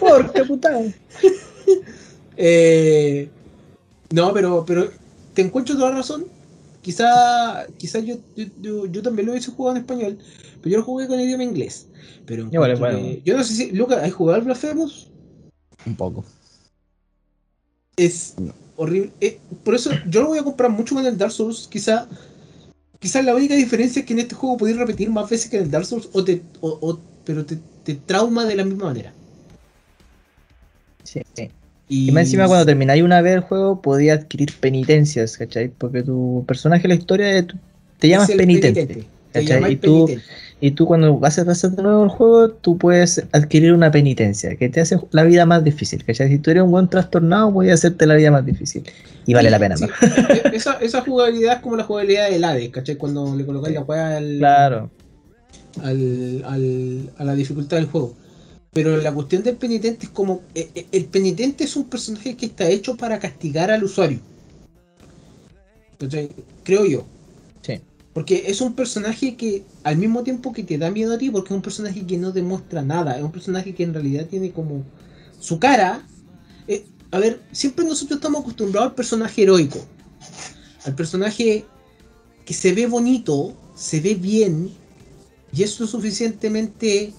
S3: Por qué putada.
S1: Eh, no, pero, pero te encuentro toda la razón. Quizá, quizá yo, yo, yo, yo también lo hubiese jugado en español, pero yo lo jugué con idioma inglés. Pero
S3: bueno.
S1: que- yo no sé si, Lucas, ¿has jugado al Blasphemous?
S2: Un poco.
S1: Es
S2: No.
S1: horrible. Eh, por eso yo lo voy a comprar mucho con el Dark Souls. Quizá, quizá la única diferencia es que en este juego podéis repetir más veces que en el Dark Souls, o te, o- o- pero te, te trauma de la misma manera.
S3: Sí, sí.
S1: Y,
S3: Y más encima cuando termináis una vez el juego podías adquirir penitencias, ¿cachai? Porque tu personaje en la historia te llamas penitente.
S1: Te
S3: ¿cachai? Y tú-
S1: penitente.
S3: Y tú cuando vas a pasar de nuevo el juego, tú puedes adquirir una penitencia que te hace la vida más difícil, ¿cachai? Si tú eres un buen trastornado, voy a hacerte la vida más difícil. Y vale la pena,
S1: Sí, eh, esa, esa jugabilidad es como la jugabilidad del Hades, ¿cachai? Cuando le colocáis la weá al,
S3: Claro.
S1: al, al- a la dificultad del juego. Pero la cuestión del penitente es como. eh, eh, El penitente es un personaje que está hecho para castigar al usuario. ¿Cachai? Creo yo.
S3: Sí.
S1: Porque es un personaje que al mismo tiempo que te da miedo a ti, porque es un personaje que no demuestra nada, es un personaje que en realidad tiene como su cara. eh, a ver, siempre nosotros estamos acostumbrados al personaje heroico, al personaje que se ve bonito, se ve bien, y es lo suficientemente.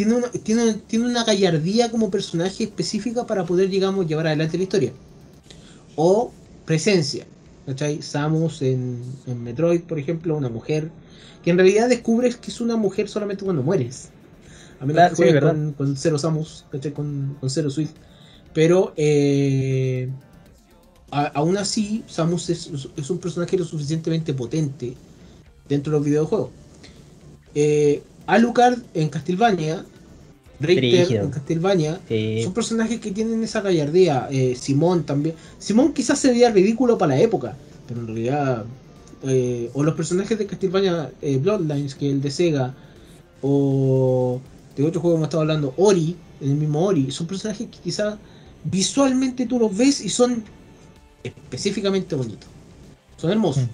S1: Tiene una, tiene, tiene una gallardía como personaje específica para poder, digamos, llevar adelante la historia. O presencia. ¿Cachai? Samus en, en Metroid, por ejemplo, una mujer que en realidad descubres que es una mujer solamente cuando mueres. A menos
S3: Claro,
S1: que juegues
S3: verdad.
S1: con, con Zero Samus, ¿cachai? Con, con Zero Swift. Pero eh, a- aún así, Samus es, es un personaje lo suficientemente potente dentro de los videojuegos. Eh, Alucard en Castlevania, Richter en Castlevania,
S3: Sí.
S1: son personajes que tienen esa gallardía. Eh, Simón también. Simón quizás se veía ridículo para la época, pero en realidad. eh, o los personajes de Castlevania eh, Bloodlines, que el de Sega, o de otro juego que hemos estado hablando, Ori, el mismo Ori, son personajes que quizás visualmente tú los ves y son específicamente bonitos. Son hermosos.
S3: Mm.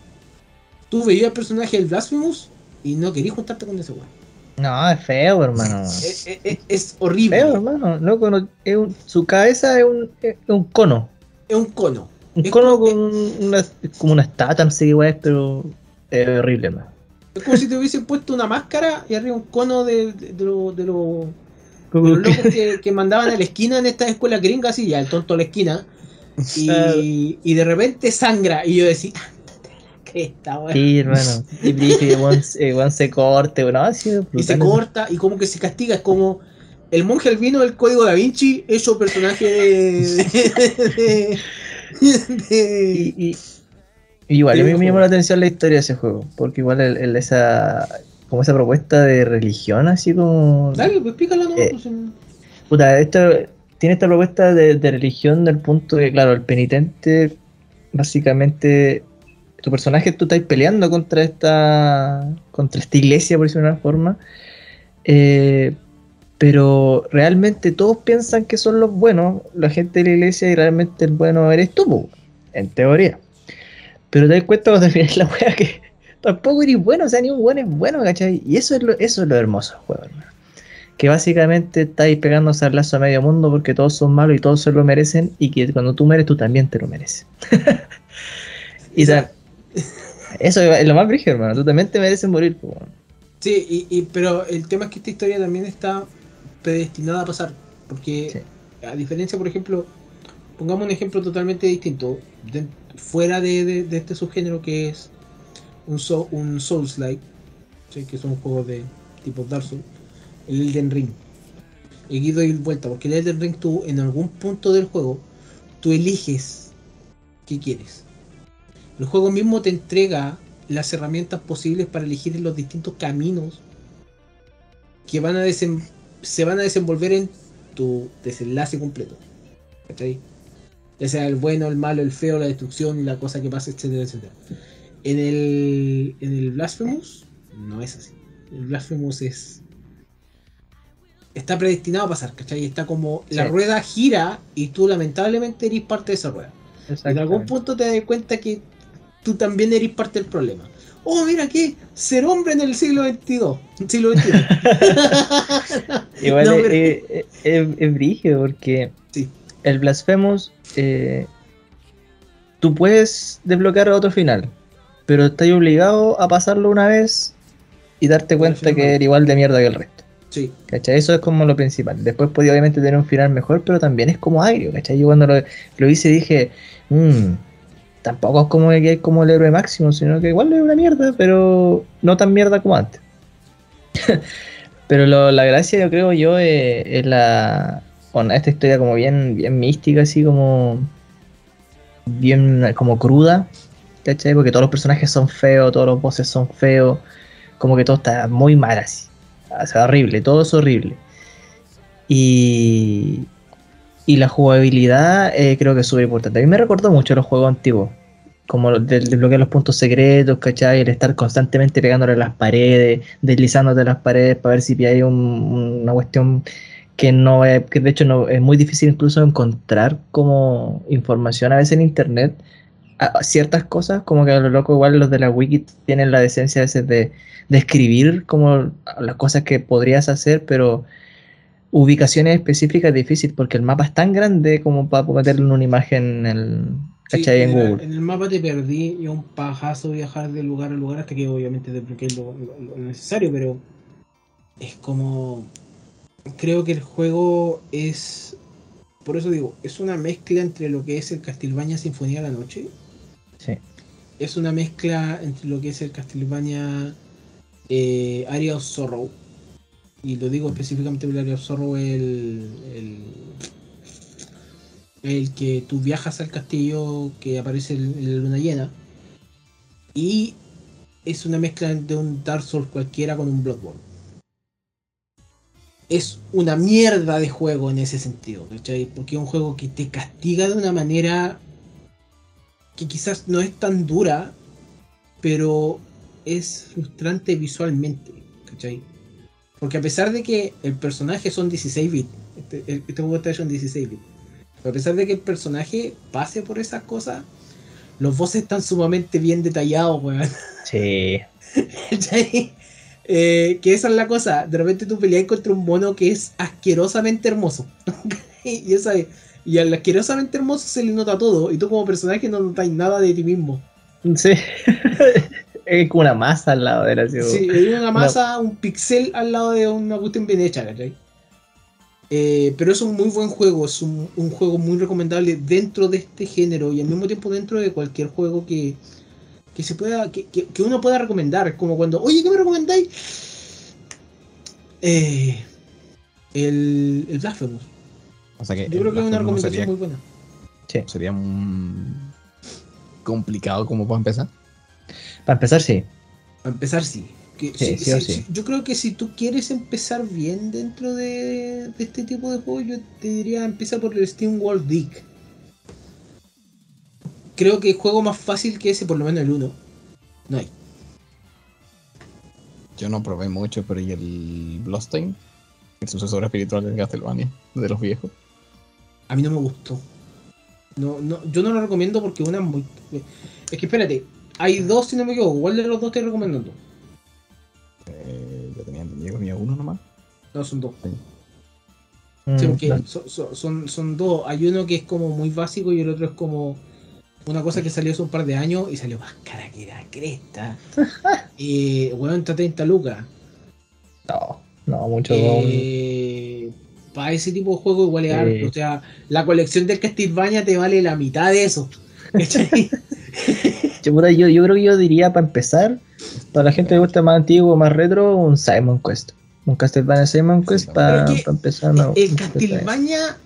S1: Tú veías el personaje del Blasphemous y no querías juntarte con ese weón.
S3: No, es feo, hermano.
S1: Es, es- es- es horrible.
S3: Feo, hermano. Loco, no- es un- su cabeza es un, es un cono.
S1: Es un cono.
S3: Un cono
S1: como-
S3: con una, como una estatua, no sé qué weá es, pero es horrible, hermano.
S1: Es como si te hubiesen puesto una máscara y arriba un cono de, de, de lo- de lo- de
S3: Como
S1: los locos que, que mandaban a la esquina en esta escuela gringa, así ya, el tonto a la esquina. Y, y de repente sangra. Y yo decía, "Ándate a la cresta, weón.
S3: Sí, hermano. Y brillo, y weón, eh, weón se corte, weón. No, sí,
S1: y se corta y como que se castiga. Es como el monje albino del código da Vinci hecho personaje de. de- de-
S3: Y, y- y igual, a mí me llamó la atención la historia de ese juego. Porque igual el, el- esa como esa propuesta de religión, así como.
S1: Dale, pues explícalo nomás,
S3: Eh,
S1: pues,
S3: Puta, esto, tiene esta propuesta de, de religión del punto que, claro, el penitente, básicamente, tu personaje, tú estás peleando contra esta, contra esta iglesia, por decirlo de una forma, eh, pero realmente todos piensan que son los buenos, la gente de la iglesia, y realmente el bueno eres tú, en teoría. Pero te das cuenta cuando terminas la wea que tampoco eres bueno, o sea, ni un bueno es bueno, ¿cachai? Y eso es lo, eso es lo hermoso del juego, hermano que básicamente estáis pegando lazo a medio mundo porque todos son malos y todos se lo merecen y que cuando tú mereces tú también te lo mereces. y eso es lo más brígido, hermano. Tú también te mereces morir. po.
S1: Sí, y, y- pero el tema es que esta historia también está predestinada a pasar. Porque,
S3: Sí.
S1: a diferencia, por ejemplo, pongamos un ejemplo totalmente distinto, de- fuera de, de- de este subgénero que es un, so- un Souls-like, ¿sí? que son juegos de tipo Dark Souls, el Elden Ring. Y aquí doy vuelta, porque el Elden Ring tú en algún punto del juego, tú eliges qué quieres. El juego mismo te entrega las herramientas posibles para elegir los distintos caminos que van a se van a desenvolver en tu desenlace completo. ¿Cachai? Ya sea el bueno, el malo, el feo, la destrucción y la cosa que pasa, etcétera, etcétera. En el, en el Blasphemous no es así. El Blasphemous es. Está predestinado a pasar, ¿cachai? Está como la rueda gira y tú lamentablemente eres parte de esa rueda. En algún punto te das cuenta que tú también eres parte del problema. Oh, mira que ser hombre en el siglo XXII. Siglo XXI.
S3: Igual
S1: No,
S3: es,
S1: pero-
S3: es- es- es brígido porque
S1: Sí.
S3: el Blasphemous, eh, tú puedes desbloquear otro final, pero estás obligado a pasarlo una vez y darte cuenta que eres igual de mierda que el resto.
S1: Sí.
S3: ¿Cachai? Eso es como lo principal. Después podía obviamente tener un final mejor, pero también es como agrio, ¿cachai? Yo cuando lo, lo hice dije, "Mm, tampoco es como que es como el héroe máximo, sino que igual es una mierda, pero no tan mierda como antes. pero lo- la gracia, yo creo yo, eh, es la con esta historia como bien, bien mística, así como bien como cruda, ¿cachai? Porque todos los personajes son feos, todos los bosses son feos, como que todo está muy mal así. O sea, horrible, todo es horrible. Y, y la jugabilidad eh, creo que es súper importante. A mí me recordó mucho los juegos antiguos. Como desbloquear los puntos secretos, ¿cachai? El estar constantemente pegándole las paredes, deslizándote las paredes para ver si hay un- una cuestión que no es, que de hecho no, es muy difícil incluso encontrar como información a veces en internet ciertas cosas, como que a lo loco igual los de la wiki tienen la decencia a veces de, de escribir como las cosas que podrías hacer, pero ubicaciones específicas es difícil porque el mapa es tan grande como para meterle una imagen en, el,
S1: Sí,
S3: en
S1: en,
S3: Google.
S1: en el mapa te perdí y un pajazo viajar de lugar a lugar hasta que obviamente desbloqueé lo, lo- lo necesario, pero es como. Creo que el juego es. Por eso digo, es una mezcla entre lo que es el Castlevania Sinfonía de la Noche.
S3: Sí.
S1: Es una mezcla entre lo que es el Castlevania eh, Area of Sorrow. Y lo digo específicamente porque el es el, el, el que tú viajas al castillo que aparece en la luna llena. Y es una mezcla de un Dark Souls cualquiera con un Bloodborne. Es una mierda de juego en ese sentido, ¿cachai? Porque es un juego que te castiga de una manera que quizás no es tan dura, pero es frustrante visualmente, ¿cachai? Porque a pesar de que el personaje son 16 bits, este, este juego está hecho en 16 bits, pero a pesar de que el personaje pase por esas cosas, los bosses están sumamente bien detallados, weón.
S3: Sí.
S1: Eh, que esa es la cosa. De repente tú peleas contra un mono que es asquerosamente hermoso. y, esa es- y al asquerosamente hermoso se le nota todo. Y tú como personaje no notas nada de ti mismo.
S3: Sí. es como una masa al lado de la ciudad.
S1: Sí, hay una masa, un pixel al lado de una cuestión bien hecha, ¿cachai? Eh, pero es un muy buen juego, es un, un juego muy recomendable dentro de este género y al mismo tiempo dentro de cualquier juego que, que se pueda, que, que- que uno pueda recomendar. Como cuando, oye, ¿qué me recomendáis? Eh, el, el Blasphemous.
S2: O sea que
S1: Yo creo que es una recomendación
S2: sería,
S1: muy buena.
S3: Sí.
S2: sería un- complicado como para empezar.
S3: Para empezar, sí.
S1: Para empezar, sí. Que
S3: Sí,
S1: si-
S3: sí
S1: si-
S3: sí.
S1: yo creo que si tú quieres empezar bien dentro de, de este tipo de juegos, yo te diría empieza por el Steam World Dig. Creo que el juego más fácil que ese, por lo menos el 1, no hay.
S2: Yo no probé mucho, pero ¿y el Bloodstained? El sucesor espiritual del Castlevania, de los viejos.
S1: A mí no me gustó. No, no, yo no lo recomiendo porque una es muy. Es que espérate, hay dos si no me equivoco. ¿Cuál de los dos estoy recomendando?
S2: Eh, yo tenía entendido que había uno nomás.
S1: No, son dos.
S3: Mm,
S1: Sí, porque
S3: no.
S1: son, son- son, son dos. Hay uno que es como muy básico y el otro es como una cosa que salió hace un par de años y salió más cara que la cresta. y bueno, está 30 lucas.
S3: No, no, mucho.
S1: Eh, para ese tipo de juego igual es
S3: Sí.
S1: harto. O sea, la colección del Castlevania te vale la mitad de eso.
S3: Yo, yo, creo que yo diría para empezar, para la gente que gusta más antiguo, más retro, un Simon Quest. Un Castlevania Simon Quest para
S1: que
S3: empezar. no,
S1: el Castlevania,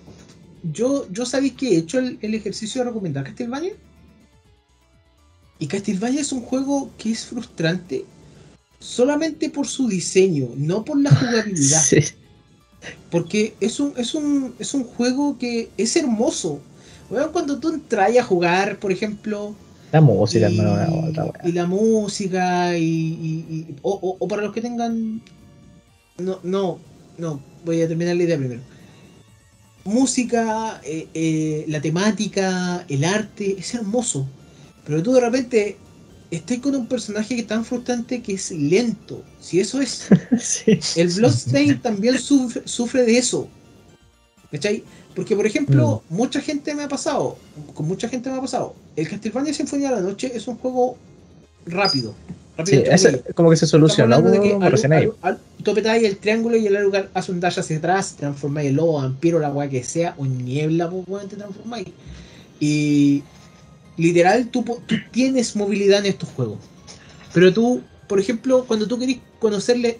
S1: yo, yo sabéis que he hecho el, el ejercicio de recomendar Castlevania. Y Castlevania es un juego que es frustrante solamente por su diseño, no por la jugabilidad.
S3: Sí.
S1: Porque es un, es un, es un juego que es hermoso. Weón, cuando tú entras a jugar, por ejemplo,
S3: La música,
S1: y,
S3: hermano, una otra wea.
S1: y la música, y, y- y- o, o- o para los que tengan. No, no, no, voy a terminar la idea primero. Música, eh, eh, la temática, el arte, es hermoso. Pero tú de repente estás con un personaje que es tan frustrante que es lento. Si eso es
S3: Sí.
S1: el Bloodstained también sufre, sufre de eso. ¿Cachai? Porque, por ejemplo, mucha gente me ha pasado, con mucha gente me ha pasado, el Castlevania Sinfonía de la Noche es un juego rápido. rápido
S3: Sí, ese como que se
S1: al- al- tú apretáis el triángulo y el lugar hace un dash hacia atrás, transformáis el lobo, vampiro, la weá que sea, o niebla, pues te transformáis. Y literal, tú, tú tienes movilidad en estos juegos. Pero tú, por ejemplo, cuando tú querís conocerle.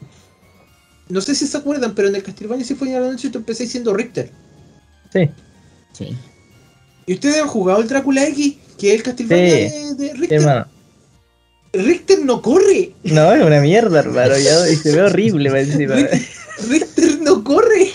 S1: No sé si se acuerdan, pero en el Castlevania Sinfonía de la Noche tú empecé siendo Richter.
S3: Sí.
S2: Sí.
S1: Y ustedes han jugado el Drácula X, que es el Castlevania
S3: Sí.
S1: de, de
S3: Sí,
S1: Richter.
S3: hermano.
S1: Richter no corre.
S3: No, es una mierda, hermano. Ya, y se ve horrible para encima.
S1: Richter no corre.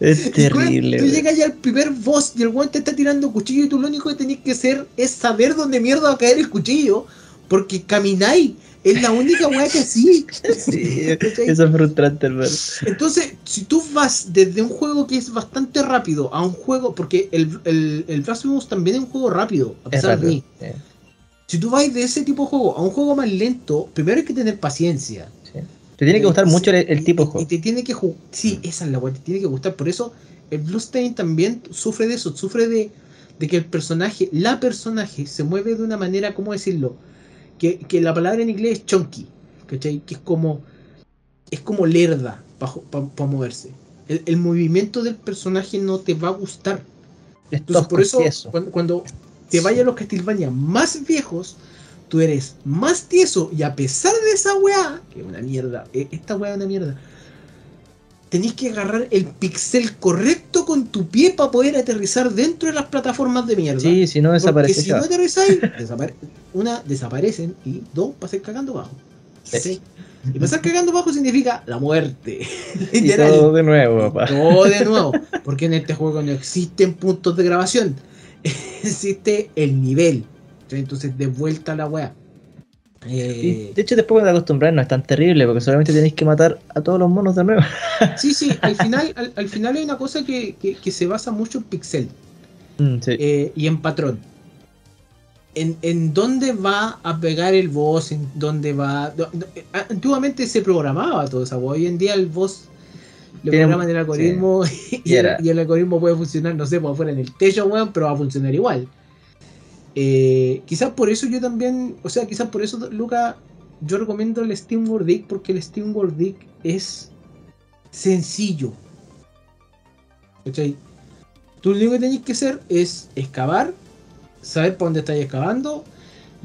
S3: Es terrible.
S1: Tú llegas ya al primer boss y el weón te está tirando cuchillo y tú lo único que tenés que hacer es saber dónde mierda va a caer el cuchillo. Porque camináis. Es la única weá que sí.
S3: Eso es frustrante, hermano.
S1: Entonces, si tú vas desde un juego que es bastante rápido a un juego. Porque el, el, el Blasphemous también es un juego rápido, a
S3: Es
S1: pesar de mí. Si tú vas de ese tipo de juego a un juego más lento, primero hay que tener paciencia.
S3: sí. Te tiene que gustar mucho el, el tipo de juego.
S1: Y te tiene que. Sí, esa es la weá, te tiene que gustar. Por eso el Bluestain también sufre de eso. Sufre de, de que el personaje, la personaje, se mueve de una manera, ¿cómo decirlo? Que, que la palabra en inglés es chunky. ¿Cachai? Que es como. Es como lerda para moverse. El, el movimiento del personaje no te va a gustar.
S3: Es
S1: Entonces, por eso,
S3: tieso.
S1: cuando, cuando te vayas a los Castlevania más viejos, tú eres más tieso y a pesar de esa weá, que es una mierda, eh, esta weá es una mierda, tenés que agarrar el pixel correcto con tu pie para poder aterrizar dentro de las plataformas de mierda.
S3: Sí, si no
S1: Porque
S3: desaparece.
S1: si
S3: se
S1: no aterrizáis, desapare- una, desaparecen y dos, pasar cagando bajo. Sí. Y pasar cagando bajo significa la muerte.
S3: Y
S1: Literal.
S3: todo de nuevo, papá.
S1: Todo de nuevo. Porque en este juego no existen puntos de grabación. Existe el nivel. Entonces, de vuelta a la weá. Eh,
S3: de hecho, después de acostumbrar no es tan terrible porque solamente tenéis que matar a todos los monos de nuevo.
S1: sí, sí, al final, al, al final hay una cosa que, que- que se basa mucho en pixel
S3: Mm, sí.
S1: eh, y en patrón. en, en dónde va a pegar el boss, en dónde va. do- do- antiguamente se programaba todo eso, hoy en día el boss le
S3: Tiene-
S1: programan el algoritmo y,
S3: Y
S1: el,
S3: era-
S1: y el algoritmo puede funcionar, no sé, por afuera en el techo, weón, pero va a funcionar igual. Eh, quizás por eso yo también, o sea, quizás por eso, Luca, yo recomiendo el Steam World Dig porque el Steam World Dig es sencillo. ¿Cachai? Tú lo único que tenés que hacer es excavar, saber para dónde estáis excavando.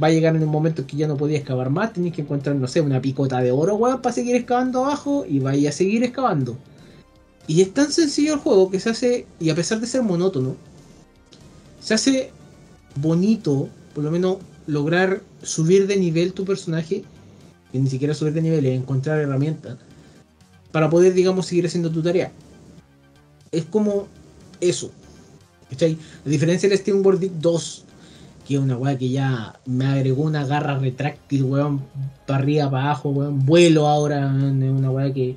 S1: Va a llegar en un momento que ya no podía excavar más, tenés que encontrar, no sé, una picota de oro, weón, para seguir excavando abajo y vais a seguir excavando. Y es tan sencillo el juego que se hace, y a pesar de ser monótono, se hace bonito, por lo menos lograr subir de nivel tu personaje, que ni siquiera subir de nivel, es encontrar herramientas, para poder, digamos, seguir haciendo tu tarea. Es como eso. ¿Cachai? A diferencia del Steam World Dig 2, que es una weá que ya me agregó una garra retráctil, weón, para arriba, para abajo, weón, vuelo ahora, es una weá que,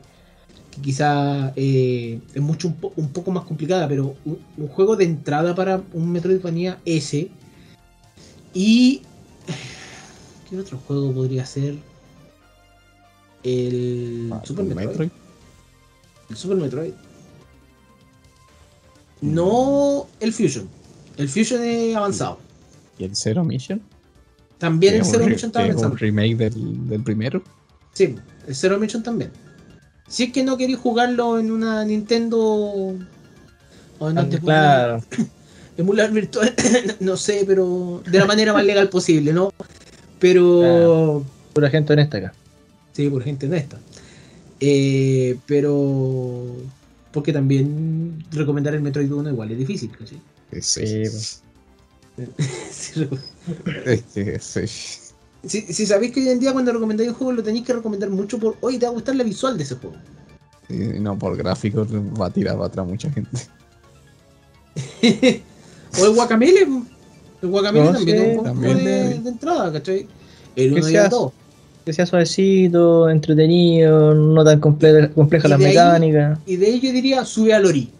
S1: quizá eh, es mucho un, po- un poco más complicada, pero un, juego de entrada para un Metroidvania ese. Y. ¿Qué otro juego podría ser? El
S2: Ah,
S1: Super Metroid.
S2: Metroid.
S1: El Super Metroid. No el Fusion. El Fusion es avanzado.
S2: ¿Y el Zero Mission?
S1: También el Zero Mission estaba
S2: es un
S1: pensando.
S2: remake del, del primero.
S1: Sí, el Zero Mission también. Si es que no queréis jugarlo en una Nintendo o te
S3: Claro.
S1: Emular virtual, no sé, pero de la manera más legal posible, ¿no? Pero
S3: Pura gente honesta acá.
S1: sí, por gente honesta. Eh, pero porque también recomendar el Metroid 1 igual es difícil.
S2: Sí,
S3: Sí.
S1: Sí, reco-
S2: Es que sí.
S1: Si, si sabéis que hoy en día cuando recomendáis un juego lo tenéis que recomendar mucho por, oye, te va a gustar la visual de ese juego.
S2: Y no, por gráficos va a tirar para atrás mucha gente.
S1: o el Guacamele. El Guacamele
S3: No,
S1: también
S3: sí,
S1: es un buen
S2: también.
S1: juego de, de entrada, ¿cachai? El
S3: Que
S1: 1 y el 2.
S3: Que sea suavecito, entretenido, no tan comple- compleja
S1: Y
S3: la
S1: de ahí-
S3: mecánica.
S1: Y de ahí yo diría, sube a Lori.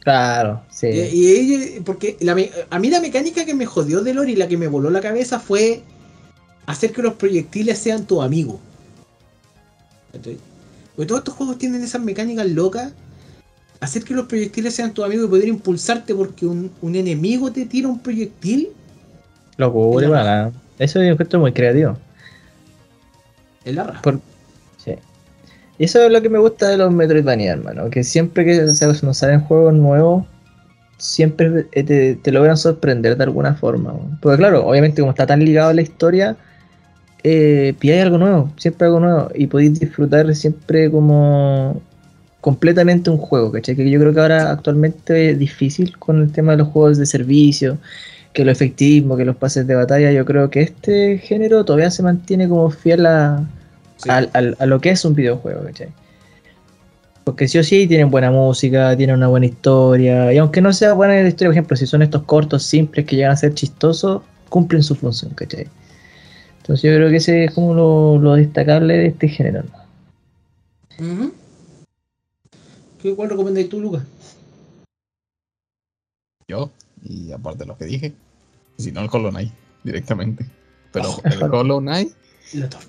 S3: Claro, sí.
S1: Y, y porque la a mí la mecánica que me jodió de Lori, la que me voló la cabeza fue hacer que los proyectiles sean tu amigo. ¿Cachai? Porque todos estos juegos tienen esas mecánicas locas. Hacer que los proyectiles sean tu amigo y poder impulsarte porque un, un enemigo te tira un proyectil
S3: Lo cubre
S1: Es la
S3: nada. Eso yo encuentro muy creativo.
S1: es la raja.
S3: Por- Sí. Y eso es lo que me gusta de los Metroidvania, hermano. Que siempre que se nos salen juegos nuevos, siempre te, te logran sorprender de alguna forma. Porque claro, obviamente como está tan ligado a la historia, eh, pilláis algo nuevo, siempre algo nuevo. Y podéis disfrutar siempre como completamente un juego, ¿cachai? Que yo creo que ahora actualmente es difícil con el tema de los juegos de servicio, que lo efectivismo, que los pases de batalla. Yo creo que este género todavía se mantiene como fiel a,
S1: Sí.
S3: a lo que es un videojuego, ¿cachai? Porque sí o sí tienen buena música, tienen una buena historia, y aunque no sea buena la historia, por ejemplo, si son estos cortos simples que llegan a ser chistosos, cumplen su función, ¿cachai? Entonces yo creo que ese es como lo, lo destacable de este género.
S1: ¿Qué, ¿Cuál recomendáis tú, Lucas?
S2: Yo, y aparte de lo que dije, si no el Hollow Knight directamente. Pero
S1: Oh.
S2: el Hollow Knight,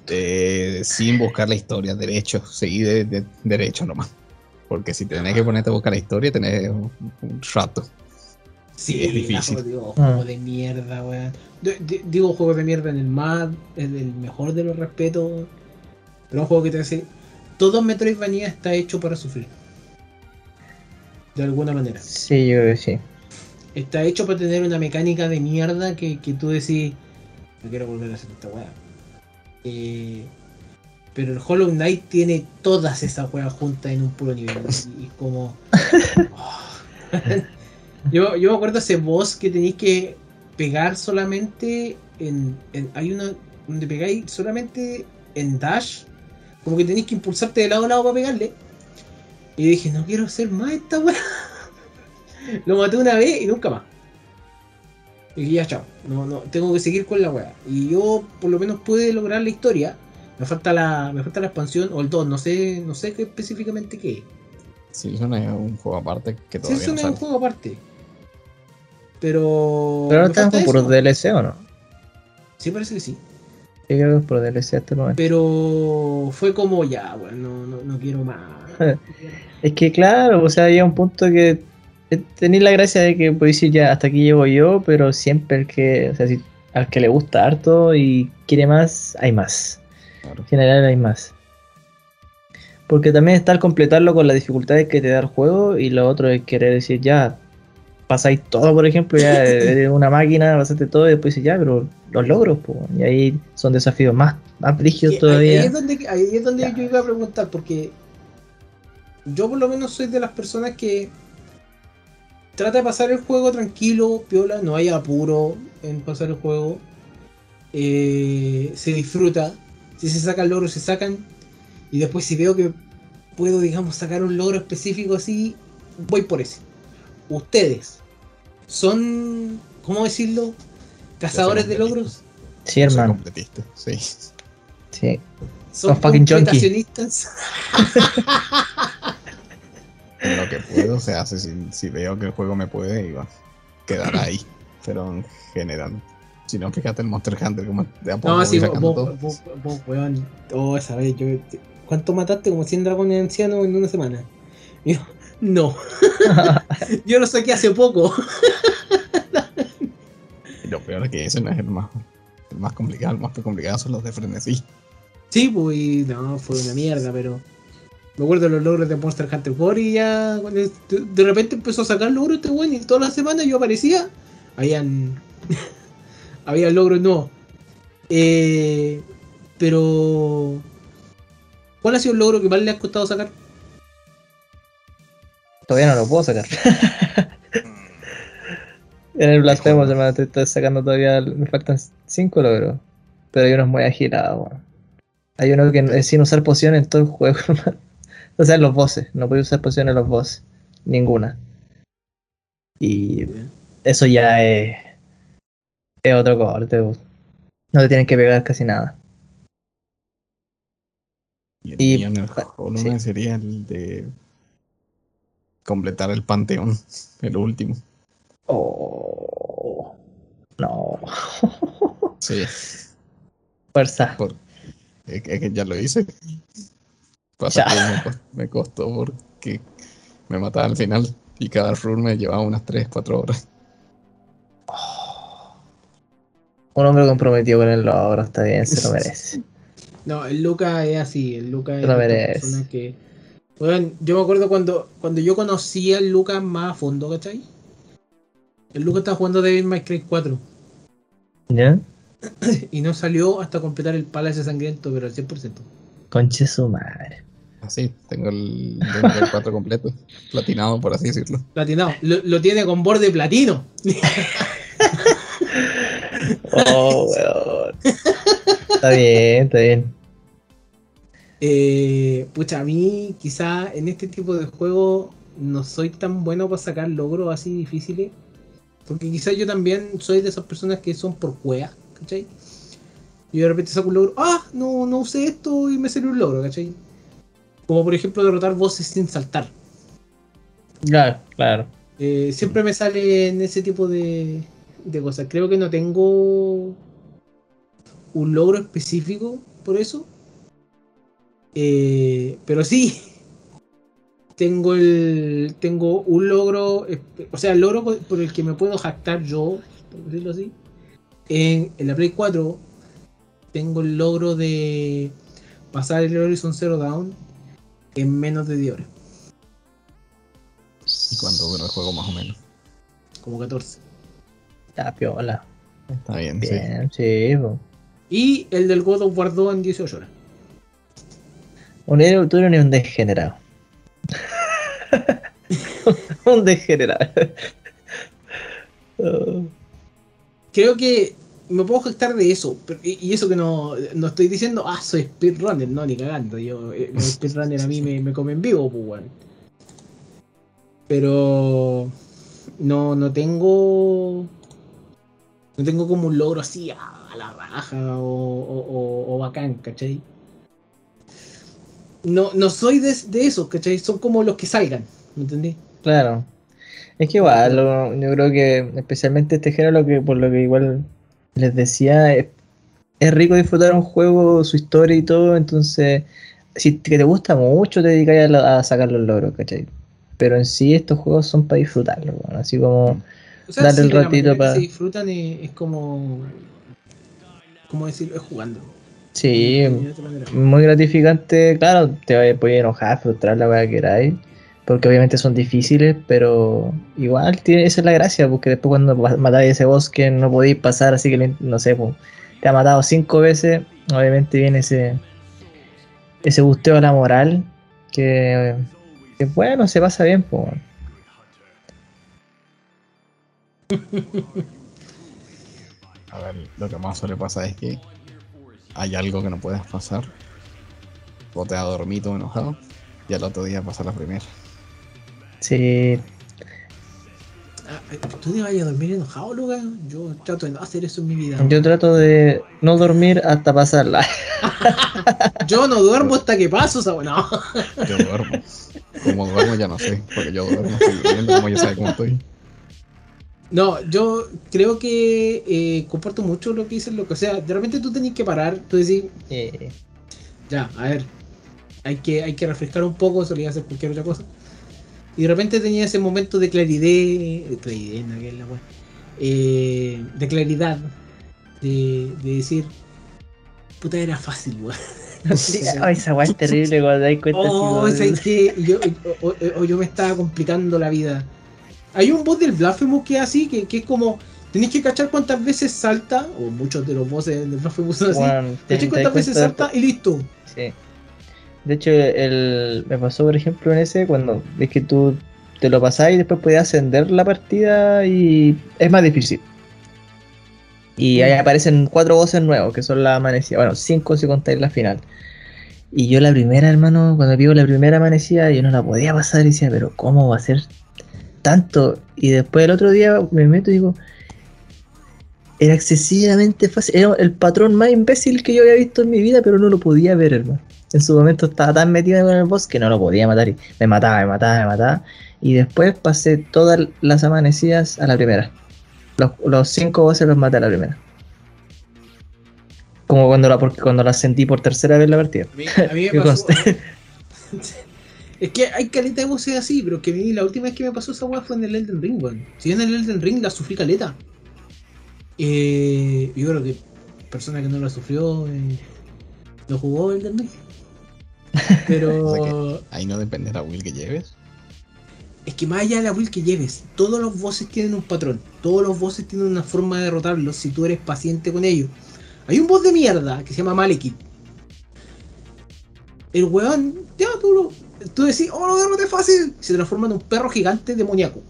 S2: eh, sin buscar la historia, derecho, seguí de, de- derecho nomás. Porque si tenés que ponerte a buscar la historia, tenés un, un rato.
S1: Sí,
S2: es difícil.
S1: digo,
S3: Ah.
S1: juego de mierda, weón. Digo juego de mierda en el más, es el mejor de los respetos. Pero un juego que te hace. Todo Metroidvania está hecho para sufrir. De alguna manera.
S3: Sí, yo creo que sí.
S1: Está hecho para tener una mecánica de mierda que, que tú decís. No quiero volver a hacer esta weá. Eh, pero el Hollow Knight tiene todas esas weas juntas en un puro nivel. Y es como. yo, yo me acuerdo ese boss que tenéis que pegar solamente en, en- Hay una donde pegáis solamente en dash. Como que tenéis que impulsarte de lado a lado para pegarle. Y dije, no quiero hacer más esta weá. Lo maté una vez y nunca más. Y dije, ya, chao. No, no, tengo que seguir con la weá. Y yo por lo menos pude lograr la historia. Me falta la, me falta la expansión o el 2, no sé, no sé qué específicamente qué es.
S2: Season es un juego aparte que
S1: Sí,
S2: todavía
S1: eso
S2: no
S1: no es un juego aparte. Pero.
S3: Pero ahora están
S1: eso.
S3: DLC o no?
S1: Sí, parece que sí.
S3: Yo creo que es por DLC hasta el momento.
S1: Pero fue como ya, bueno, no, no, no quiero más.
S3: Es que claro, o sea, había un punto que eh, tenéis la gracia de que podéis decir ya hasta aquí llego yo, pero siempre el que, o sea, si al que le gusta harto y quiere más, hay más.
S2: Claro.
S3: En general hay más. Porque también está el completarlo con las dificultades que te da el juego y lo otro es querer decir ya pasáis todo, por ejemplo, ya eres una máquina, pasaste todo y después dices ya, pero los logros, pues, y ahí son desafíos más, más brígidos
S1: Sí,
S3: todavía.
S1: Ahí es donde, ahí es donde
S3: Ya.
S1: yo iba a preguntar, porque yo por lo menos soy de las personas que trata de pasar el juego tranquilo, piola, no hay apuro en pasar el juego. Eh, se disfruta. Si se sacan logros, se sacan. Y después si veo que puedo, digamos, sacar un logro específico así, voy por ese. Ustedes son, ¿cómo decirlo? Cazadores de logros.
S3: Sí, hermano,
S2: completista, sí.
S3: sí.
S1: Son
S3: Los fucking
S1: completacionistas.
S2: Lo que puedo se hace. Si, si veo que el juego me puede, iba a quedar ahí. Pero en general. Si no, fíjate el Monster Hunter, como de a poco
S1: No, sí, vos, vos, vos, vos, weón. Oh, esa vez, yo. ¿Cuánto mataste? Como 100 dragones ancianos en una semana. Yo, no. yo lo saqué hace poco.
S2: Lo peor es que ese no es el más, el más complicado. El más complicado son los de frenesí.
S1: Sí, pues, no, fue una mierda, pero. Me acuerdo de los logros de Monster Hunter World y ya. de, de repente empezó a sacar logros este weón y todas las semanas yo aparecía. Habían. había logros nuevos. Eh, pero. ¿Cuál ha sido el logro que más le ha costado sacar?
S3: Todavía no lo puedo sacar. en el Blasphemous, hermano, te estoy sacando todavía. Me faltan 5 logros. Pero hay unos muy agitados, weón. Hay uno que es sin usar pociones en todo el juego, hermano. O sea, en los bosses. No puedes usar pociones en los bosses. Ninguna. Y eso ya es. Es otro corte. No te tienen que pegar casi nada.
S2: Y el
S3: Y-
S2: mío
S3: sí.
S2: Knight sería el de completar el panteón, el último.
S3: Oh. No.
S2: Sí,
S3: Fuerza.
S2: por- es, que- es que ya lo hice. Pasa que me, cos- me costó porque me mataba al final y cada run me llevaba unas 3, 4 horas.
S3: Un hombre comprometido con el logro, está bien, se lo merece.
S1: No, el Luca es así, el Luca es una persona que. Weón, yo me acuerdo cuando, cuando yo conocí al Luca más a fondo, ¿cachai? El Luca estaba jugando Devil May Cry 4
S3: ¿Ya?
S1: y no salió hasta completar el Palace Sangriento, pero al 100%.
S3: Conche su madre.
S2: Así, tengo el Devil 4 completo, platinado por así decirlo.
S1: Platinado. Lo, lo tiene con borde platino.
S3: Oh, weón. Está bien, está bien.
S1: Eh, pucha, a mí quizá en este tipo de juego no soy tan bueno para sacar logros así difíciles. Porque quizá yo también soy de esas personas que son por juega, ¿cachai? Y de repente saco un logro, ah, no, no usé esto y me salió un logro, ¿cachai? Como por ejemplo derrotar bosses sin saltar.
S3: Claro, claro.
S1: Eh, siempre me sale en ese tipo de, de cosas. Creo que no tengo un logro específico por eso. Eh, pero sí, tengo el tengo un logro, o sea, el logro por el que me puedo jactar yo, por decirlo así. En, en la Play 4 tengo el logro de pasar el Horizon Zero Dawn en menos de 10 horas,
S2: ¿Y cuánto dura el juego más o menos?
S1: como 14.
S3: Está piola.
S2: Está bien, sí.
S3: Bien, sí, po.
S1: Y el del God of War 2 en 18 horas.
S3: Un héroe, tú eres un degenerado. un degenerado.
S1: Creo que me puedo jactar de eso. pero- y, eso que no, no estoy diciendo, ah, soy speedrunner, no, ni cagando. Yo, eh, los speedrunner a mí me, me comen vivo, pues. Pero no, no tengo. No tengo como un logro así a, a la raja o, o, o- o bacán, ¿cachai? No, no soy de, de esos, ¿cachai? Son como los que salgan, ¿me entendí?
S3: claro. Es que igual, lo- yo creo que especialmente este género, lo que, por lo que igual les decía, es, es rico disfrutar un juego, su historia y todo, entonces, si te gusta mucho, te dedicas a, a sacar los logros, ¿cachai? Pero en sí estos juegos son para disfrutarlo, weón, así como...
S1: O sea,
S3: Dale
S1: sí,
S3: el ratito
S1: manera que
S3: pa-
S1: se disfrutan es, es como. ¿Cómo decirlo? Es jugando.
S3: Sí, muy gratificante, claro, te puedes enojar, frustrar la weá que queráis, porque obviamente son difíciles, pero igual tiene, esa es la gracia, porque después cuando ma- matáis ese boss que no podéis pasar, así que no sé, pues, te ha matado cinco veces, obviamente viene ese ese busteo a la moral, que, que bueno, se pasa bien, pues.
S2: A ver, lo que más suele pasar es que hay algo que no puedes pasar. O te has dormido enojado. Y al otro día pasa la primera.
S3: Sí,
S1: Ah, ¿Tú te vayas a dormir enojado, Lucas? Yo trato de no hacer eso en mi vida.
S3: yo trato de no dormir hasta pasarla.
S1: Yo no duermo hasta que paso esa no.
S2: Yo duermo. Como duermo ya no sé. Porque yo duermo, estoy durmiendo, como ya sabes cómo estoy.
S1: No, yo creo que eh, comparto mucho lo que dicen, lo que o sea, de repente tú tenés que parar, tú decís,
S3: Eh,
S1: ya, a ver, hay que, hay que refrescar un poco, solía hacer cualquier otra cosa. Y de repente tenía ese momento de claridad, de claridad, no, que es la wea, eh, de claridad, de, de decir, puta, era fácil, weón.
S3: Ay, esa weá es terrible cuando te das cuenta.
S1: Oh, ¿sabes qué? yo, o, o- o yo me estaba complicando la vida. Hay un boss del Blasphemous que es así, que, que es como, tenéis que cachar cuántas veces salta, o muchos de los bosses del Blasphemous son así,
S3: Bueno, te- te
S1: cuántas veces salta y listo.
S3: Sí. De hecho, el, me pasó, por ejemplo, en ese, cuando es que tú te lo pasás y después podías ascender la partida y es más difícil. Y ahí aparecen cuatro voces nuevos, que son la amanecida. Bueno, cinco si contáis la final. Y yo la primera, hermano, cuando vivo la primera amanecida, yo no la podía pasar y decía, pero ¿cómo va a ser tanto? Y después el otro día me meto y digo, era excesivamente fácil. Era el patrón más imbécil que yo había visto en mi vida, pero no lo podía ver, hermano. En su momento estaba tan metido con el boss que no lo podía matar y me mataba, me mataba, me mataba. Y después pasé todas las amanecidas a la primera. Los, los cinco bosses los maté a la primera. Como cuando la, porque cuando la sentí por tercera vez la partida.
S1: A mí, a mí me
S3: Que
S1: pasó. es que hay caleta de voces así, pero que a mí la última vez que me pasó esa weá fue en el Elden Ring, weón. Si en el Elden Ring la sufrí caleta. Eh, yo creo que persona que no la sufrió eh, no jugó Elden Ring. Pero.
S2: O Ahí no depende de la will que lleves.
S1: Es que más allá de la build que lleves, todos los bosses tienen un patrón. Todos los bosses tienen una forma de derrotarlos si tú eres paciente con ellos. Hay un boss de mierda que se llama Malekith. El weón, ya tú lo. Tú decís, oh, lo derroté fácil. Se transforma en un perro gigante demoníaco.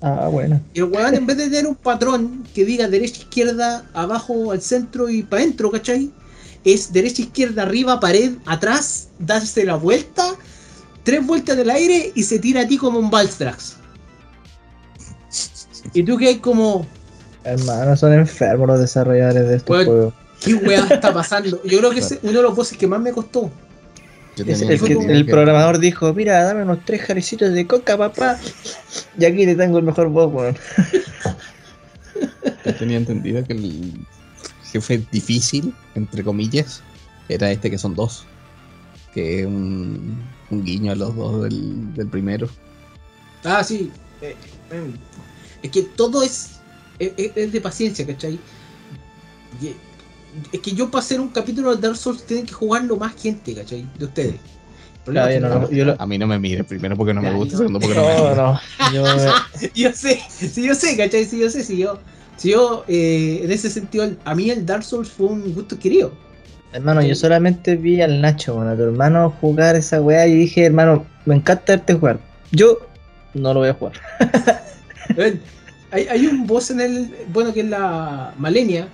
S3: Ah, bueno.
S1: Y el weón, en vez de tener un patrón que diga derecha, izquierda, abajo, al centro y para adentro, ¿cachai? Es derecha, izquierda, arriba, pared, atrás, darse la vuelta, tres vueltas del aire y se tira a ti como un Balstrax. Y tú que hay como,
S3: Hermano, son enfermos los desarrolladores de estos
S1: Bueno,
S3: juegos.
S1: ¿qué weá está pasando? Yo creo que es uno de los bosses que más me costó.
S3: Es- el, que- programador dijo, mira, dame unos tres jaricitos de coca, papá. Y aquí te tengo el mejor boss, weón.
S2: Yo tenía entendido que el jefe difícil, entre comillas, era este que son dos. Que es un, un guiño a los dos del, del primero.
S1: Ah, sí. eh, eh, es que todo es, es, es de paciencia, ¿cachai? Y- es que yo para hacer un capítulo de Dark Souls tienen que jugarlo más gente, ¿cachai? De ustedes.
S3: Claro, yo no lo- yo lo-
S2: A mí no me mire, primero porque no me gusta, segundo porque no me
S3: No,
S2: mire.
S3: no. Yo,
S1: yo sé, sí, yo sé, ¿cachai? Sí, yo sé, si yo, si yo eh, en ese sentido, a mí el Dark Souls fue un gusto adquirido.
S3: hermano, yo solamente vi al Nacho, bueno, a tu hermano jugar esa weá y dije, hermano, me encanta verte jugar. Yo no lo voy a jugar.
S1: Hay, hay un boss en el. Bueno, que es la Malenia.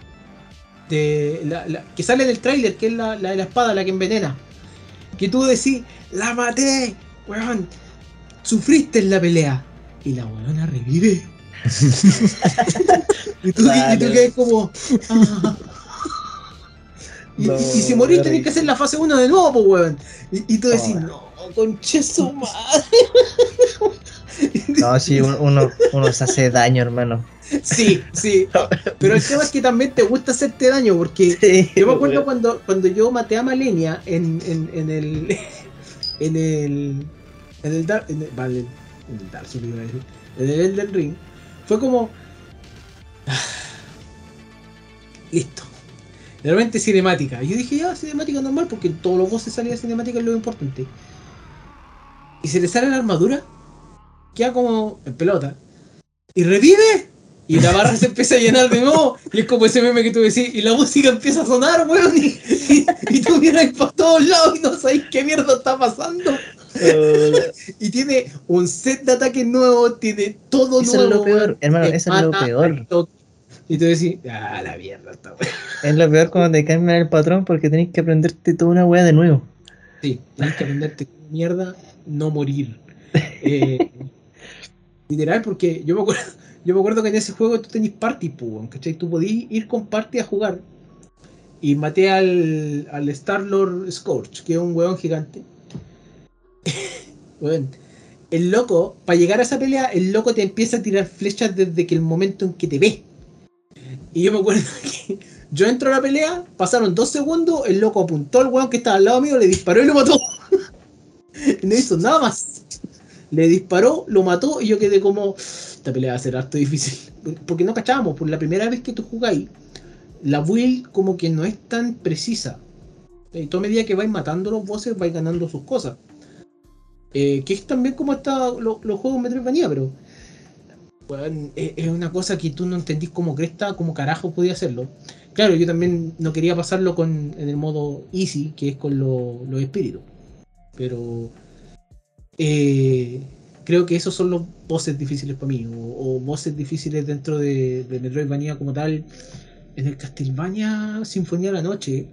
S1: De, la- la- que sale en el tráiler, que es la, la de la espada, la que envenena. Que tú decís, la maté, weón. Sufriste en la pelea. Y la weona revive. y tú, y tú quedas como. ah. Y,
S3: No,
S1: y- y si morís tenés que hacer la fase 1 de nuevo, pues weón. Y, y tú decís,
S3: Oh.
S1: no, conche su madre.
S3: No, sí, un- uno, uno se hace daño, hermano.
S1: Sí, sí. Pero el tema es que también te gusta hacerte daño, porque
S3: Sí,
S1: yo me acuerdo cuando, cuando yo maté a Malenia en, en, en el. En el. En el Dark. En el, vale, en el Dark Souls iba a decir, En el Elden Ring. Fue como. ah, Listo. De repente cinemática. Yo dije, ya, cinemática normal, porque en todos los bosses salía cinemática es lo importante. Y se le sale la armadura, queda como en pelota, y revive, y la barra se empieza a llenar de nuevo, y es como ese meme que tú decís, y la música empieza a sonar, weón, y, y, y tú miras por todos lados y no sabes qué mierda está pasando. Y tiene un set de ataques nuevo, tiene todo
S3: Eso es
S1: nuevo.
S3: lo peor, hermano, eso es lo peor.
S1: Y tú decís, ah, la mierda está weón.
S3: Es lo peor cuando te cambian el patrón porque tenés que aprenderte toda una weá de nuevo.
S1: Sí, tienes que aprenderte mierda, no morir. Eh, literal, porque yo me acuerdo, yo me acuerdo que en ese juego tú tenés party, pues, ¿cachai? Tú podías ir con party a jugar. Y maté al, al Star-Lord Scorch, que es un weón gigante. Weón, el loco, para llegar a esa pelea, el loco te empieza a tirar flechas desde que el momento en que te ve. Y yo me acuerdo que yo entro a la pelea, pasaron dos segundos, el loco apuntó al weón que estaba al lado mío, le disparó y lo mató. No hizo nada más. Le disparó, lo mató y yo quedé como, esta pelea va a ser harto difícil. Porque no cachábamos, por la primera vez que tú jugáis, la build como que no es tan precisa. Y toda medida que vais matando los bosses, vais ganando sus cosas. Eh, que es también como está lo- los juegos Metroidvania, pero weón, es, es una cosa que tú no entendís cómo cresta, cómo carajo podía hacerlo. Claro, yo también no quería pasarlo con en el modo easy, que es con lo- los espíritus. Pero eh, creo que esos son los bosses difíciles para mí, o, o bosses difíciles dentro de, de Metroidvania como tal. En el Castlevania Sinfonía de la Noche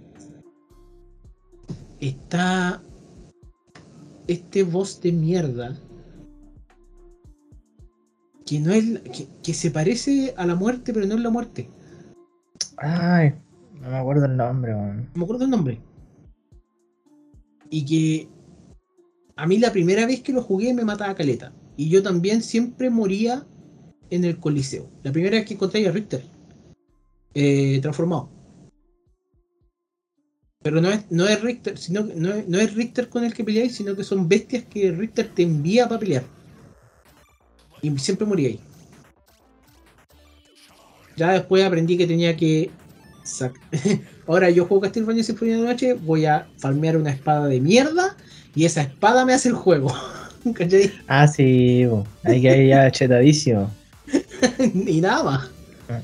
S1: está este boss de mierda que no es que, que se parece a la muerte pero no es la muerte
S3: Ay, no me acuerdo el nombre, weón.
S1: no me acuerdo el nombre y que a mí la primera vez que lo jugué me mataba caleta. Y yo también siempre moría en el coliseo. La primera vez que encontré a Richter eh, transformado. Pero no es, no es Richter sino no es, no es Richter con el que peleáis sino que son bestias que Richter te envía para pelear. Y siempre moría ahí. Ya después aprendí que tenía que sac- Ahora yo juego Castlevania Sinfonía de Noche, voy a farmear una espada de mierda y esa espada me hace el juego. ¿Cachai?
S3: Ah, sí, ahí que ya chetadísimo.
S1: y nada más.
S3: Ah.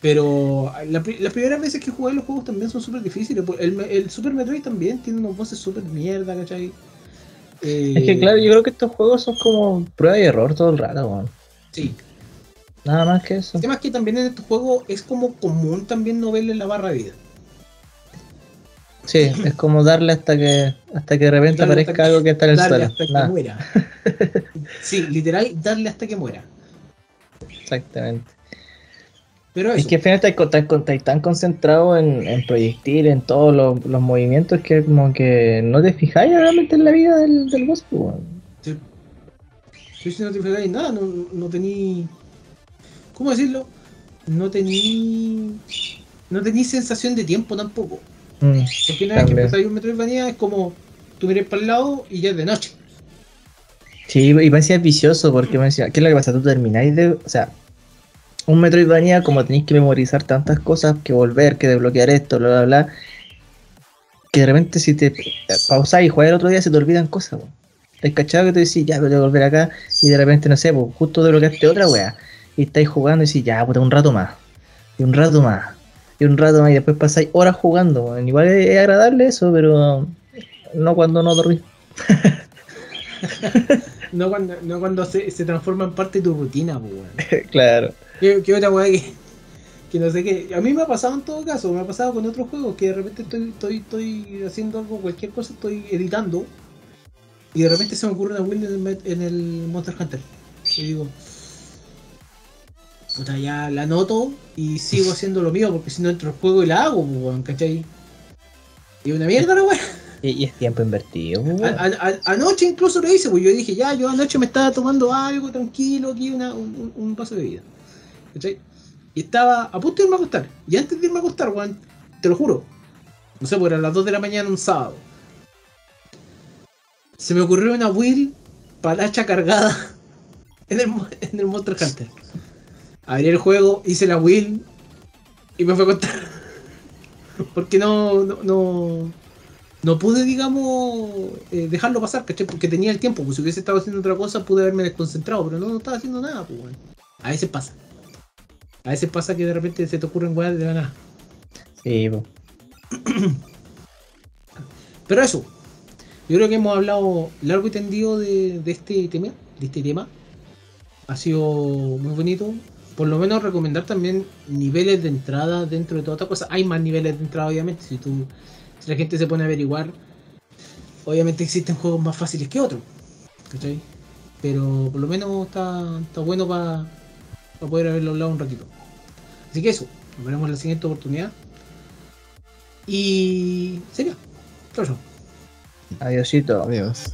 S1: Pero la las primeras veces que jugué los juegos también son súper difíciles. pues, El, el Super Metroid también tiene unos bosses súper mierda, ¿cachai? Eh,
S3: Es que claro, yo creo que estos juegos son como prueba y error todo el rato, weón.
S1: Sí.
S3: Nada más que eso.
S1: El tema es que también en estos juegos es como común también no verle la barra de vida.
S3: Sí, es como darle hasta que hasta que de repente aparezca
S1: que-
S3: algo que está en el
S1: darle
S3: suelo.
S1: hasta que muera. sí, literal, darle hasta que muera.
S3: exactamente.
S1: Pero eso.
S3: Es que al final estás, tan concentrado en, en proyectil, en todos los, los movimientos, que como que no te fijáis realmente en la vida del, del boss, pues.
S1: Sí. Sí, no te fijáis nada, no, no tení. ¿Cómo decirlo? No tení. No tení sensación de tiempo tampoco.
S3: Mm,
S1: Porque una vez que empezáis un Metroidvania es como tú miras para el lado y ya es de noche.
S3: Sí, y parecía vicioso porque me decía, ¿qué es lo que pasa? Tú termináis de. O sea, un Metroidvania, como tenéis que memorizar tantas cosas, que volver, que desbloquear esto, bla, bla, bla. Que de repente, si te pausáis y juegas el otro día, se te olvidan cosas, weón. Te cachado que tú decís, ya, pero tengo que volver acá, y de repente, no sé, pues justo desbloqueaste otra wea. Y estáis jugando y decís, ya, puta, un rato más. Y un rato más. Y un rato más, y después pasáis horas jugando. Igual es, agradable eso, pero no cuando no dormís.
S1: No cuando, no cuando se, se transforma en parte de tu rutina, pues,
S3: claro.
S1: ¿Qué, qué otra weá que, que no sé qué? A mí me ha pasado en todo caso, me ha pasado con otros juegos que de repente estoy, estoy, estoy haciendo algo, cualquier cosa, estoy editando y de repente se me ocurre una build en el, en el Monster Hunter. Y digo, puta, ya la anoto y sigo haciendo lo mío porque si no entro al juego y la hago, pues, weón, ¿cachai? Y una mierda la weá.
S3: Y, es tiempo invertido. pues.
S1: A- a- a- anoche incluso lo hice, pues yo dije, ya, yo anoche me estaba tomando algo tranquilo aquí, una- un, un- vaso de bebida. ¿Cachai? Y estaba a punto de irme a acostar. Y antes de irme a acostar, weón, te lo juro, no sé, pues eran las 2 de la mañana un sábado. Se me ocurrió una Will palacha cargada en el, en el Monster Hunter. Abrí el juego, hice la Will y me fue a acostar. Porque no, no, no, no pude, digamos, eh, dejarlo pasar, ¿cachai? Porque tenía el tiempo, pues si hubiese estado haciendo otra cosa pude haberme desconcentrado, pero no, no estaba haciendo nada, pues bueno. A veces pasa. A veces pasa que de repente se te ocurren weas de la nada.
S3: Sí, pues.
S1: Pero eso, yo creo que hemos hablado largo y tendido de, de este tema, de este tema. Ha sido muy bonito. Por lo menos recomendar también niveles de entrada dentro de toda esta cosa. Hay más niveles de entrada, obviamente. Si tú, si la gente se pone a averiguar, obviamente existen juegos más fáciles que otros. ¿Cachai? Pero por lo menos está, está bueno para poder haberlo hablado un ratito. Así que eso, nos veremos en la siguiente oportunidad. Y sería. Chao, chao.
S3: Adiosito.
S2: Adiós.